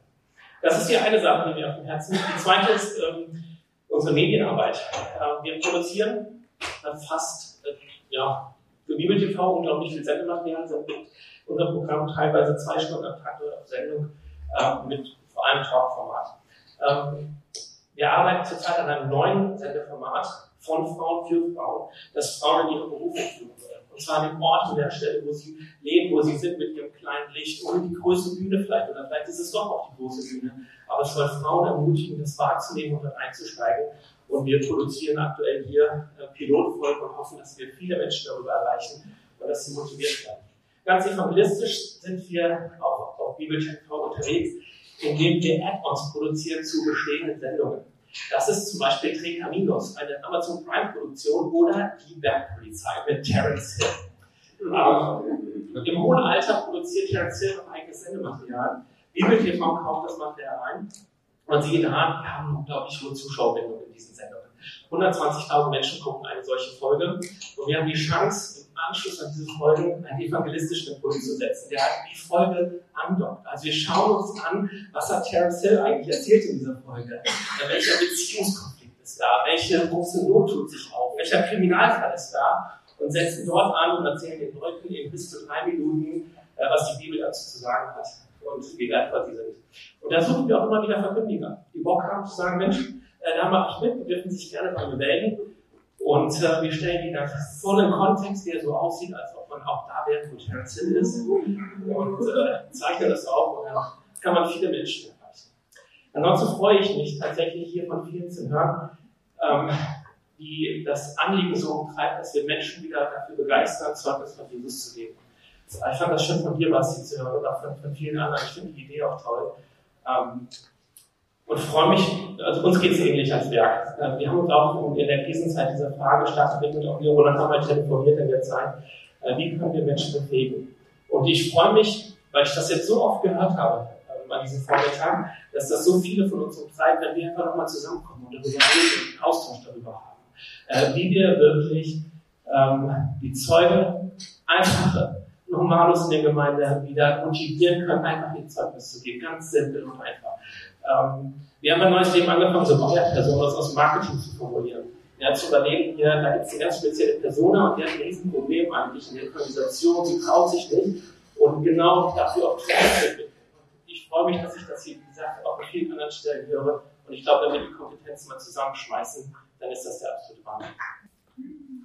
Das ist die eine Sache, die mir auf dem Herzen liegt. Die zweite ist ähm, unsere Medienarbeit. Äh, wir produzieren äh, fast, äh, ja, für Bibel TV unglaublich viel Sendematerial, sind mit unserem Programm teilweise zwei Stunden am Tag auf Sendung äh, mit vor allem Talkformat. Ähm, wir arbeiten zurzeit an einem neuen Sendeformat von Frauen für Frauen, das Frauen in ihre Berufung führen soll. Und zwar an dem Ort, an der Stelle, wo sie leben, wo sie sind mit ihrem kleinen Licht, ohne die größte Bühne vielleicht. Oder vielleicht ist es doch auch die große Bühne. Aber es soll Frauen ermutigen, das wahrzunehmen und dort einzusteigen. Und wir produzieren aktuell hier äh, Pilotfolgen und hoffen, dass wir viele Menschen darüber erreichen und dass sie motiviert werden. Ganz evangelistisch sind wir auch auf Bibelcheck unterwegs, indem wir Add-ons produzieren zu bestehenden Sendungen. Das ist zum Beispiel Tre Caminos, eine Amazon Prime Produktion oder die Bergpolizei mit Terence Hill. Ähm, Im hohen Alter produziert Terence Hill noch eigenes Sendematerial. Bibel TV kauft das Material ein. Und siehe da, wir haben unglaublich hohe Zuschauerbindung in diesen Sendungen. 120.000 Menschen gucken eine solche Folge. Und wir haben die Chance, Anschluss an diese Folgen einen evangelistischen Impuls zu setzen, der die Folge andockt. Also wir schauen uns an, was hat Terence Hill eigentlich erzählt in dieser Folge? Welcher Beziehungskonflikt ist da? Welche große Not tut sich auf? Welcher Kriminalfall ist da? Und setzen dort an und erzählen den Leuten in bis zu drei Minuten, äh, was die Bibel dazu zu sagen hat und wie wertvoll sie sind. Und da suchen wir auch immer wieder Verkündiger, die Bock haben zu sagen, Mensch, äh, da mache ich mit, wir dürfen sich gerne bei mir melden. Und äh, wir stellen ihnen dann vor einen Kontext, der so aussieht, als ob man auch da wäre, wo Hill ist. Und äh, zeichnen das auf und dann kann man viele Menschen erreichen. Ansonsten freue ich mich tatsächlich hier von vielen zu hören, ähm, die das Anliegen so umtreibt, dass wir Menschen wieder dafür begeistern, Zeugnis von Jesus zu geben. Ich fand das schön von dir, Basti, zu hören oder von, von vielen anderen. Ich finde die Idee auch toll. Ähm, und freue mich, also uns geht es ähnlich als Werk. Äh, wir haben uns auch in der Krisenzeit dieser Frage stark gewidmet, auch Roland haben halt telefoniert in der Zeit, äh, wie können wir Menschen befähigen. Und ich freue mich, weil ich das jetzt so oft gehört habe äh, an diesem Vormittag, dass das so viele von uns umtreibt, wenn wir einfach nochmal zusammenkommen und einen Austausch darüber haben. Wie wir wirklich ähm, die Zeuge einfache Normalos in der Gemeinde wieder motivieren können, einfach ihr Zeugnis zu geben. Ganz simpel und einfach. Ähm, wir haben ein neues Leben angefangen, so Bauerperson aus dem Marketing zu formulieren. Ja, zu überlegen, hier, da gibt es eine ganz spezielle Persona und die hat ein Riesenproblem eigentlich in der Organisation, sie traut sich nicht und genau dafür auch trainiert Ich freue mich, dass ich das hier, wie gesagt, auch an vielen anderen Stellen höre und ich glaube, wenn wir die Kompetenzen mal zusammenschmeißen, dann ist das der absolute Wahnsinn.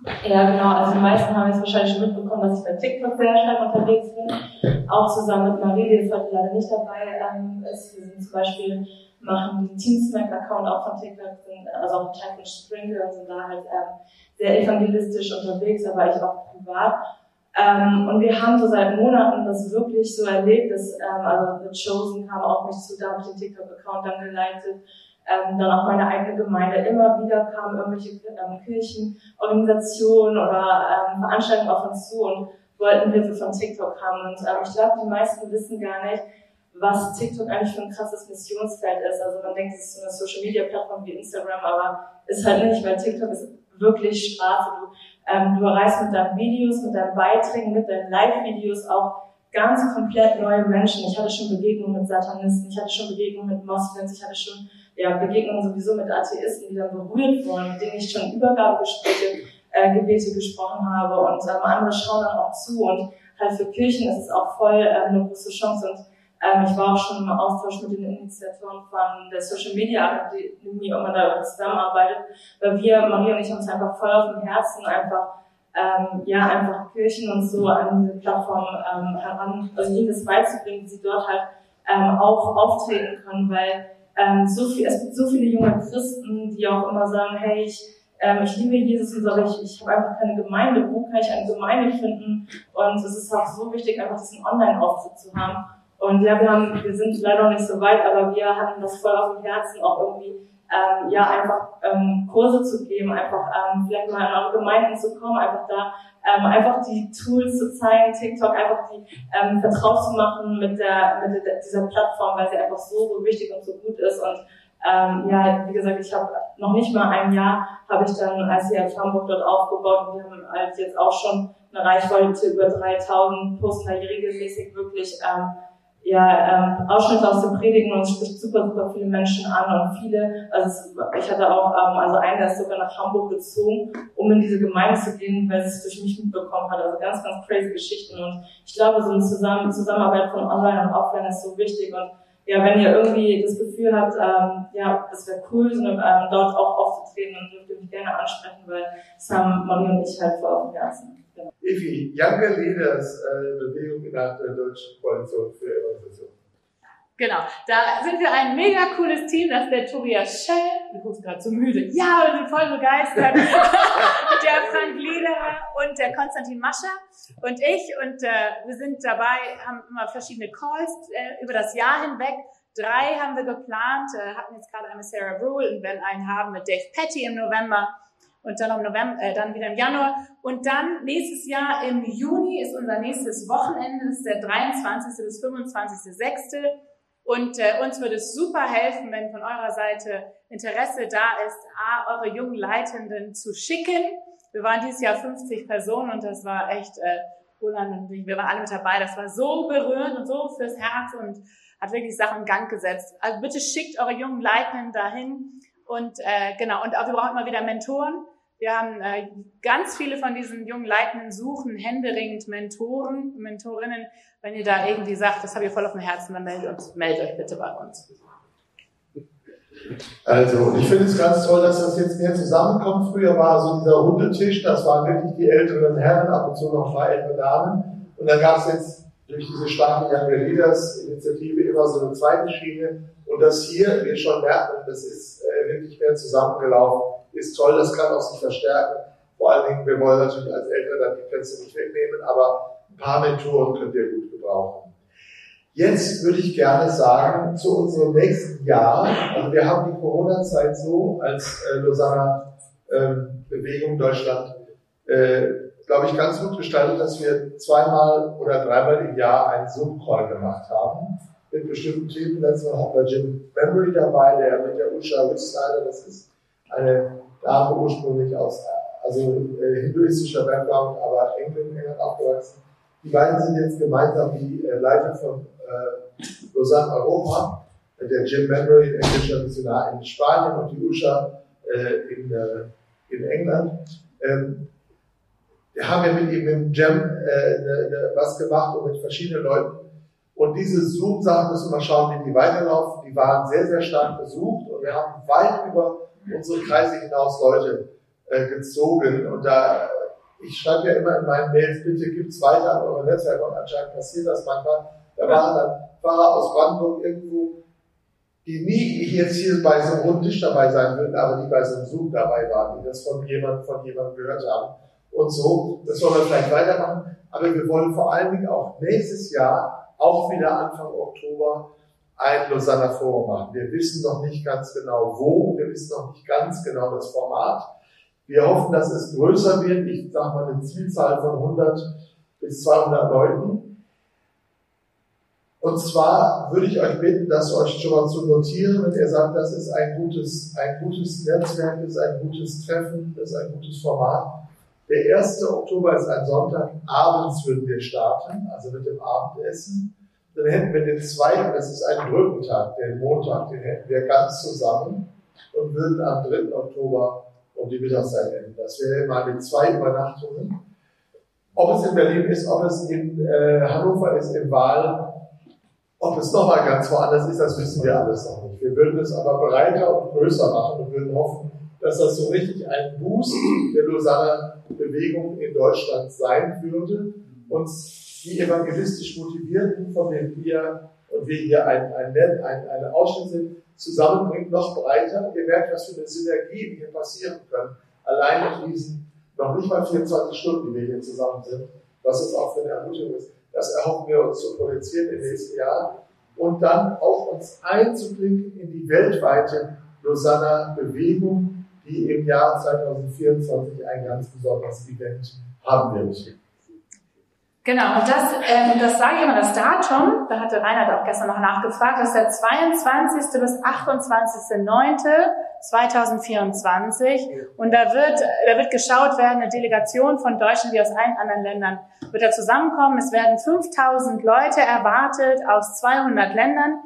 Ja, genau. Also die meisten haben jetzt wahrscheinlich schon mitbekommen, dass ich bei TikTok sehr stark unterwegs bin. Auch zusammen mit Marie, die ist heute leider nicht dabei ähm, ist. Wir sind zum Beispiel, machen den Teamsmack-Account auch von TikTok, also auch von Sprinkle und sind da halt ähm, sehr evangelistisch unterwegs, aber ich auch privat. Ähm, und wir haben so seit Monaten das wirklich so erlebt, dass ähm, also The Chosen kam auf mich zu, da habe ich den TikTok-Account dann geleitet, ähm, dann auch meine eigene Gemeinde. Immer wieder kamen irgendwelche ähm, Kirchen, Organisationen oder ähm, Veranstaltungen auf uns zu und wollten Hilfe von TikTok haben. Und ähm, ich glaube, die meisten wissen gar nicht, was TikTok eigentlich für ein krasses Missionsfeld ist. Also man denkt, es ist eine Social-Media-Plattform wie Instagram, aber ist halt nicht, weil TikTok ist wirklich Straße. Du, ähm, du erreichst mit deinen Videos, mit deinen Beiträgen, mit deinen Live-Videos auch ganz komplett neue Menschen. Ich hatte schon Begegnungen mit Satanisten, ich hatte schon Begegnungen mit Moslems, ich hatte schon ja, Begegnungen sowieso mit Atheisten, die dann berührt wurden, mit denen ich schon Übergabegespräche, äh, Gebete gesprochen habe. Und ähm, andere schauen dann auch zu. Und halt für Kirchen ist es auch voll äh, eine große Chance. Und ähm, ich war auch schon im Austausch mit den Initiatoren von der Social Media Akademie, ob man da zusammenarbeitet, weil wir, Maria und ich, haben uns einfach voll auf dem Herzen einfach ähm, ja, einfach Kirchen und so an diese Plattform ähm, heran, also ihnen das beizubringen, wie sie dort halt ähm, auch auftreten können, weil ähm, so viel, es gibt so viele junge Christen, die auch immer sagen, hey, ich, ähm, ich liebe Jesus und so, aber ich, ich habe einfach keine Gemeinde, wo kann ich eine Gemeinde finden? Und es ist auch so wichtig, einfach diesen Online-Auftritt zu haben. Und ja, wir haben, wir sind leider noch nicht so weit, aber wir hatten das voll auf dem Herzen, auch irgendwie ähm, ja einfach ähm, Kurse zu geben, einfach ähm, vielleicht mal in eure Gemeinden zu kommen, einfach da ähm, einfach die Tools zu zeigen, TikTok einfach die ähm, vertraut zu machen mit der mit der, dieser Plattform, weil sie einfach so so wichtig und so gut ist. Und ähm, ja, wie gesagt, ich habe noch nicht mal ein Jahr habe ich dann als ICF Hamburg dort aufgebaut und wir haben halt jetzt auch schon eine Reichweite über 3000 Poster regelmäßig wirklich ähm, ja, ähm, Ausschnitte aus den Predigen und es spricht super, super viele Menschen an und viele, also ich hatte auch, ähm, also einer, ist sogar nach Hamburg gezogen, um in diese Gemeinde zu gehen, weil sie es durch mich mitbekommen hat. Also ganz, ganz crazy Geschichten und ich glaube, so eine Zusammen Zusammenarbeit von Online und Offline ist so wichtig und ja, wenn ihr irgendwie das Gefühl habt, ähm, ja, das wäre cool, so, ähm, dort auch aufzutreten, dann dürft ihr mich gerne ansprechen, weil das haben Marie und ich halt vor auf dem Herzen. Evi, Younger Leaders äh, Bewegung innerhalb der Deutschen Koalition für Evangelisation. Genau, da sind wir ein mega cooles Team, das ist der Tobias Schell, du guckst gerade so müde, ja, wir sind voll begeistert, der Frank Lederer und der Konstantin Mascher und ich und äh, wir sind dabei, haben immer verschiedene Calls äh, über das Jahr hinweg, drei haben wir geplant, äh, hatten jetzt gerade eine Sarah Rule und werden einen haben mit Dave Petty im November und dann im November, äh, dann wieder im Januar. Und dann nächstes Jahr im Juni ist unser nächstes Wochenende, das ist der 23. bis 25.06. Und äh, uns würde es super helfen, wenn von eurer Seite Interesse da ist, A, eure jungen Leitenden zu schicken. Wir waren dieses Jahr 50 Personen und das war echt, äh, Roland wir waren alle mit dabei. Das war so berührend und so fürs Herz und hat wirklich Sachen in Gang gesetzt. Also bitte schickt eure jungen Leitenden dahin. Und äh, genau, und auch wir brauchen immer wieder Mentoren. Wir haben äh, ganz viele von diesen jungen Leitenden suchen händeringend Mentoren, Mentorinnen. Wenn ihr da irgendwie sagt, das habe ich voll auf dem Herzen, dann meldet uns, meldet euch bitte bei uns. Also, ich finde es ganz toll, dass das jetzt mehr zusammenkommt. Früher war so dieser runde Tisch, das waren wirklich die älteren Herren, ab und zu noch ein ältere Damen. Und dann gab es jetzt durch diese starke Young Leaders Initiative immer so eine zweite Schiene. Und das hier, wir schon merken, das ist äh, wirklich mehr zusammengelaufen ist toll, das kann auch sich verstärken. Vor allen Dingen, wir wollen natürlich als Eltern dann die Plätze nicht wegnehmen, aber ein paar Mentoren könnt ihr gut gebrauchen. Jetzt würde ich gerne sagen, zu unserem nächsten Jahr, also wir haben die Corona-Zeit so als äh, Lausanner ähm, Bewegung Deutschland, äh, glaube ich, ganz gut gestaltet, dass wir zweimal oder dreimal im Jahr einen Zoom-Call gemacht haben mit bestimmten Themen. Letztes Mal hatten wir Jim Memory dabei, der mit der Usha Rüstleider, das ist eine Dame ursprünglich aus also äh, hinduistischer Background, aber England, England aufgewachsen. Die beiden sind jetzt gemeinsam die äh, Leiter von äh, Lausanne Europa, der Jim Memory, englischer Missionar in Spanien und die Usha äh, in, äh, in England. Ähm, wir haben ja mit ihm im Jam äh, was gemacht und mit verschiedenen Leuten. Und diese Zoom-Sachen müssen wir schauen, wie die weiterlaufen. Die waren sehr, sehr stark besucht und wir haben weit über unsere Kreise hinaus Leute äh, gezogen. Und da, ich schreibe ja immer in meinen Mails, bitte gibt's weiter an eure Netzwerke und anscheinend passiert das manchmal. Da waren dann Fahrer aus Brandenburg irgendwo, die nie jetzt hier bei so einem runden Tisch dabei sein würden, aber die bei so einem Zoom dabei waren, die das von jemandem, von jemandem gehört haben. und so. Das wollen wir vielleicht weitermachen. Aber wir wollen vor allen Dingen auch nächstes Jahr, auch wieder Anfang Oktober, ein Lausanne Forum machen. Wir wissen noch nicht ganz genau wo, wir wissen noch nicht ganz genau das Format. Wir hoffen, dass es größer wird. Ich sage mal eine Zielzahl von 100 bis 200 Leuten. Und zwar würde ich euch bitten, das euch schon mal zu notieren, wenn ihr sagt, das ist ein gutes, ein gutes Netzwerk, das ist ein gutes Treffen, das ist ein gutes Format. Der 1. Oktober ist ein Sonntag, abends würden wir starten, also mit dem Abendessen. Dann hätten wir den zweiten, das ist ein Brückentag, den Montag, den hätten wir ganz zusammen und würden am 3. Oktober um die Mittagszeit enden. Das wäre mal mit zwei Übernachtungen. Ob es in Berlin ist, ob es in äh, Hannover ist, im Wahl, ob es nochmal ganz woanders ist, das wissen wir alles noch nicht. Wir würden es aber breiter und größer machen und würden hoffen, dass das so richtig ein Boost der Lausanner Bewegung in Deutschland sein würde. Uns die evangelistisch Motivierten, von denen wir und wir hier ein, ein, ein, eine Ausschnitt sind, zusammenbringt, noch breiter. Ihr merkt, was für eine Synergie hier passieren können. Allein in diesen noch nicht mal 24 Stunden, die wir hier zusammen sind, was uns auch für eine Ermutigung ist. Das erhoffen wir uns zu produzieren im nächsten Jahr und dann auch uns einzuklinken in die weltweite Lausanner Bewegung, die im Jahr 2024 ein ganz besonderes Event haben wird. Genau, und das, ähm, das sage ich immer, das Datum, da hatte Reinhard auch gestern noch nachgefragt, das ist der 22. bis 28.09.2024 und da wird, da wird geschaut werden, eine Delegation von Deutschen wie aus allen anderen Ländern wird da zusammenkommen. Es werden 5000 Leute erwartet aus 200 Ländern.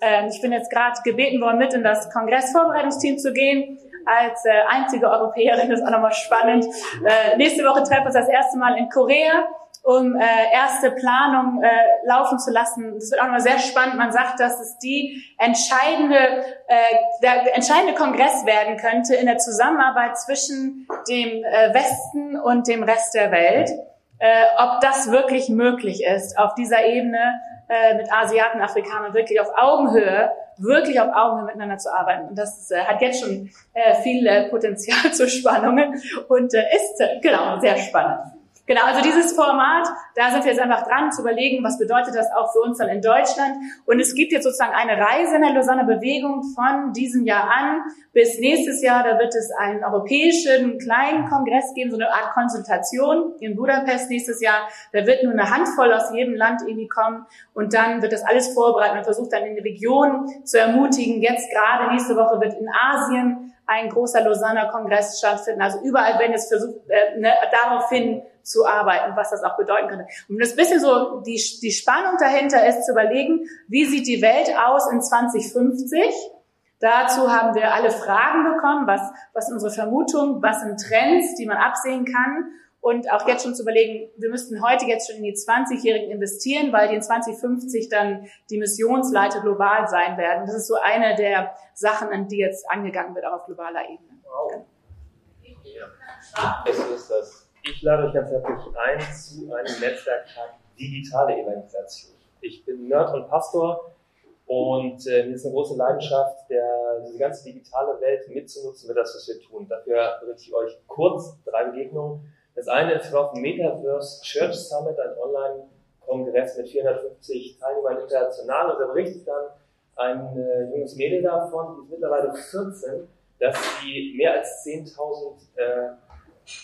Ähm, ich bin jetzt gerade gebeten worden, mit in das Kongressvorbereitungsteam zu gehen als äh, einzige Europäerin, das ist auch nochmal spannend. Äh, nächste Woche treffen wir uns das erste Mal in Korea um äh, erste Planung äh, laufen zu lassen. Das wird auch nochmal sehr spannend. Man sagt, dass es die entscheidende, äh, der entscheidende Kongress werden könnte in der Zusammenarbeit zwischen dem äh, Westen und dem Rest der Welt. Äh, ob das wirklich möglich ist, auf dieser Ebene äh, mit Asiaten, Afrikanern wirklich auf Augenhöhe, wirklich auf Augenhöhe miteinander zu arbeiten. Und das äh, hat jetzt schon äh, viel äh, Potenzial zu Spannungen und äh, ist äh, genau sehr spannend. Genau, also dieses Format, da sind wir jetzt einfach dran zu überlegen, was bedeutet das auch für uns dann in Deutschland. Und es gibt jetzt sozusagen eine Reise in der Lausanne Bewegung von diesem Jahr an bis nächstes Jahr. Da wird es einen europäischen kleinen Kongress geben, so eine Art Konsultation in Budapest nächstes Jahr. Da wird nur eine Handvoll aus jedem Land irgendwie kommen. Und dann wird das alles vorbereiten und versucht dann in die Region zu ermutigen. Jetzt gerade nächste Woche wird in Asien ein großer Lausanner Kongress stattfinden. Also überall wenn es versucht, äh, ne, darauf hin zu arbeiten, was das auch bedeuten könnte. Und das bisschen so die, die Spannung dahinter ist zu überlegen, wie sieht die Welt aus in 2050? Dazu haben wir alle Fragen bekommen, was, was sind unsere Vermutungen, was sind Trends, die man absehen kann. Und auch jetzt schon zu überlegen, wir müssten heute jetzt schon in die 20-Jährigen investieren, weil die in 2050 dann die Missionsleiter global sein werden. Das ist so eine der Sachen, an die jetzt angegangen wird, auch auf globaler Ebene. Wow. Ja. Es ist das ich lade euch ganz herzlich ein zu einem Netzwerktag Digitale Evangelisation. Ich bin Nerd und Pastor und äh, mir ist eine große Leidenschaft, der, diese ganze digitale Welt mitzunutzen für das, was wir tun. Dafür berichte ich euch kurz drei Begegnungen. Das eine ist auf Metaverse Church Summit, ein Online-Kongress mit 450 Teilnehmern international. Und da berichtet dann ein äh, junges Mädel davon, die ist mittlerweile 14, dass sie mehr als 10.000 äh,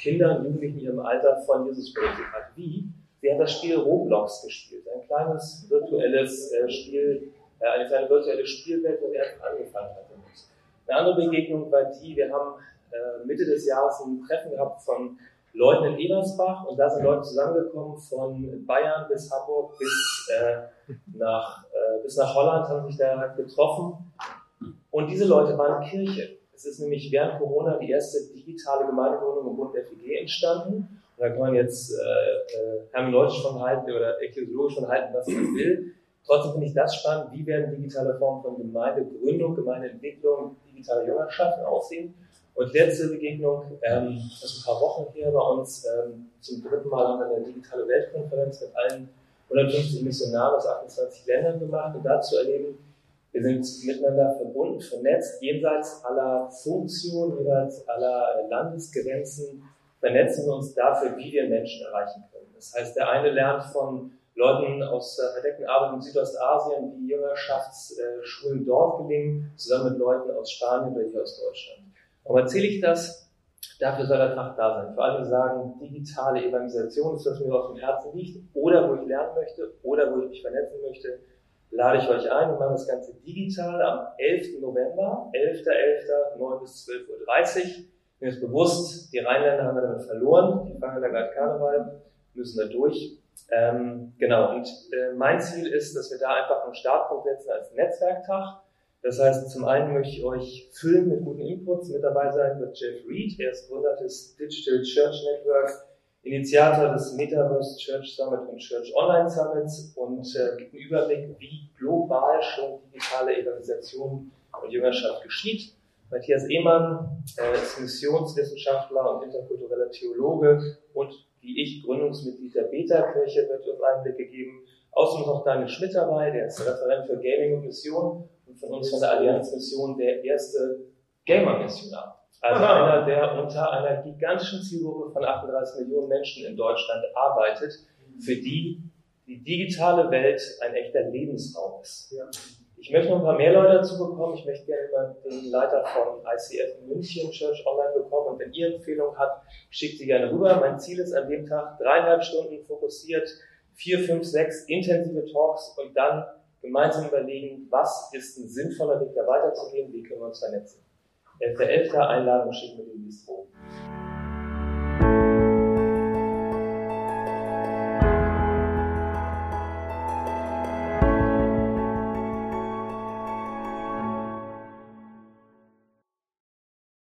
Kindern, Jugendlichen in ihrem Alter von Jesus berichtet hat. Wie? Sie hat das Spiel Roblox gespielt, ein kleines virtuelles äh, Spiel, äh, eine kleine virtuelle Spielwelt, wo einfach angefangen hat. Eine andere Begegnung war die, wir haben äh, Mitte des Jahres ein Treffen gehabt von Leuten in Ebersbach und da sind Leute zusammengekommen von Bayern bis Hamburg bis, äh, nach, äh, bis nach Holland, haben sich da getroffen und diese Leute waren Kirche. Es ist nämlich während Corona die erste digitale Gemeindewohnung im Bund FEG entstanden. Und da kann man jetzt äh, äh, hermeneutisch von halten oder ekklesiologisch von halten, was man will. Trotzdem finde ich das spannend, wie werden digitale Formen von Gemeindegründung, Gemeindeentwicklung, digitale Jüngerschaften aussehen. Und letzte Begegnung, ähm, das ein paar Wochen hier bei uns, ähm, zum dritten Mal haben wir eine digitale Weltkonferenz mit allen 150 Missionaren aus 28 Ländern gemacht und da zu erleben, wir sind miteinander verbunden, vernetzt, jenseits aller Funktionen, jenseits aller Landesgrenzen, vernetzen wir uns dafür, wie wir Menschen erreichen können. Das heißt, der eine lernt von Leuten aus der verdeckten Arbeit in Südostasien, wie Jüngerschaftsschulen dort gelingen, zusammen mit Leuten aus Spanien oder hier aus Deutschland. Warum erzähle ich das? Dafür soll der Tag da sein. Vor allem sagen, digitale Evangelisation ist, was mir auf dem Herzen liegt, oder wo ich lernen möchte, oder wo ich mich vernetzen möchte, lade ich euch ein. Wir machen das Ganze digital am 11. November, 11.11., 9 bis 12.30 Uhr. Mir ist bewusst, die Rheinländer haben wir damit verloren, die fangen da gerade Karneval, müssen da durch. Ähm, genau, und äh, mein Ziel ist, dass wir da einfach einen Startpunkt setzen als Netzwerktag. Das heißt, zum einen möchte ich euch füllen mit guten Inputs. Mit dabei sein wird Jeff Reed, er ist Gründer des Digital Church Network, Initiator des Metaverse Church Summit und Church Online Summits und äh, gibt einen Überblick, wie global schon digitale Evangelisation und Jüngerschaft geschieht. Matthias Ehmann äh, ist Missionswissenschaftler und interkultureller Theologe und wie ich Gründungsmitglied der Beta-Kirche wird uns Einblicke geben. Außerdem noch Daniel Schmidt dabei, der ist Referent für Gaming und Mission und von uns von der Allianz Mission der erste Gamer-Missionar. Also einer, der unter einer gigantischen Zielgruppe von 38 Millionen Menschen in Deutschland arbeitet, für die die digitale Welt ein echter Lebensraum ist. Ja. Ich möchte noch ein paar mehr Leute dazu bekommen. Ich möchte gerne den Leiter von ICF München Church Online bekommen. Und wenn ihr Empfehlungen habt, schickt sie gerne rüber. Mein Ziel ist an dem Tag dreieinhalb Stunden fokussiert, vier, fünf, sechs intensive Talks und dann gemeinsam überlegen, was ist ein sinnvoller Weg, da weiterzugehen, wie können wir uns vernetzen. 11.11. Einladung schicken wir den rum.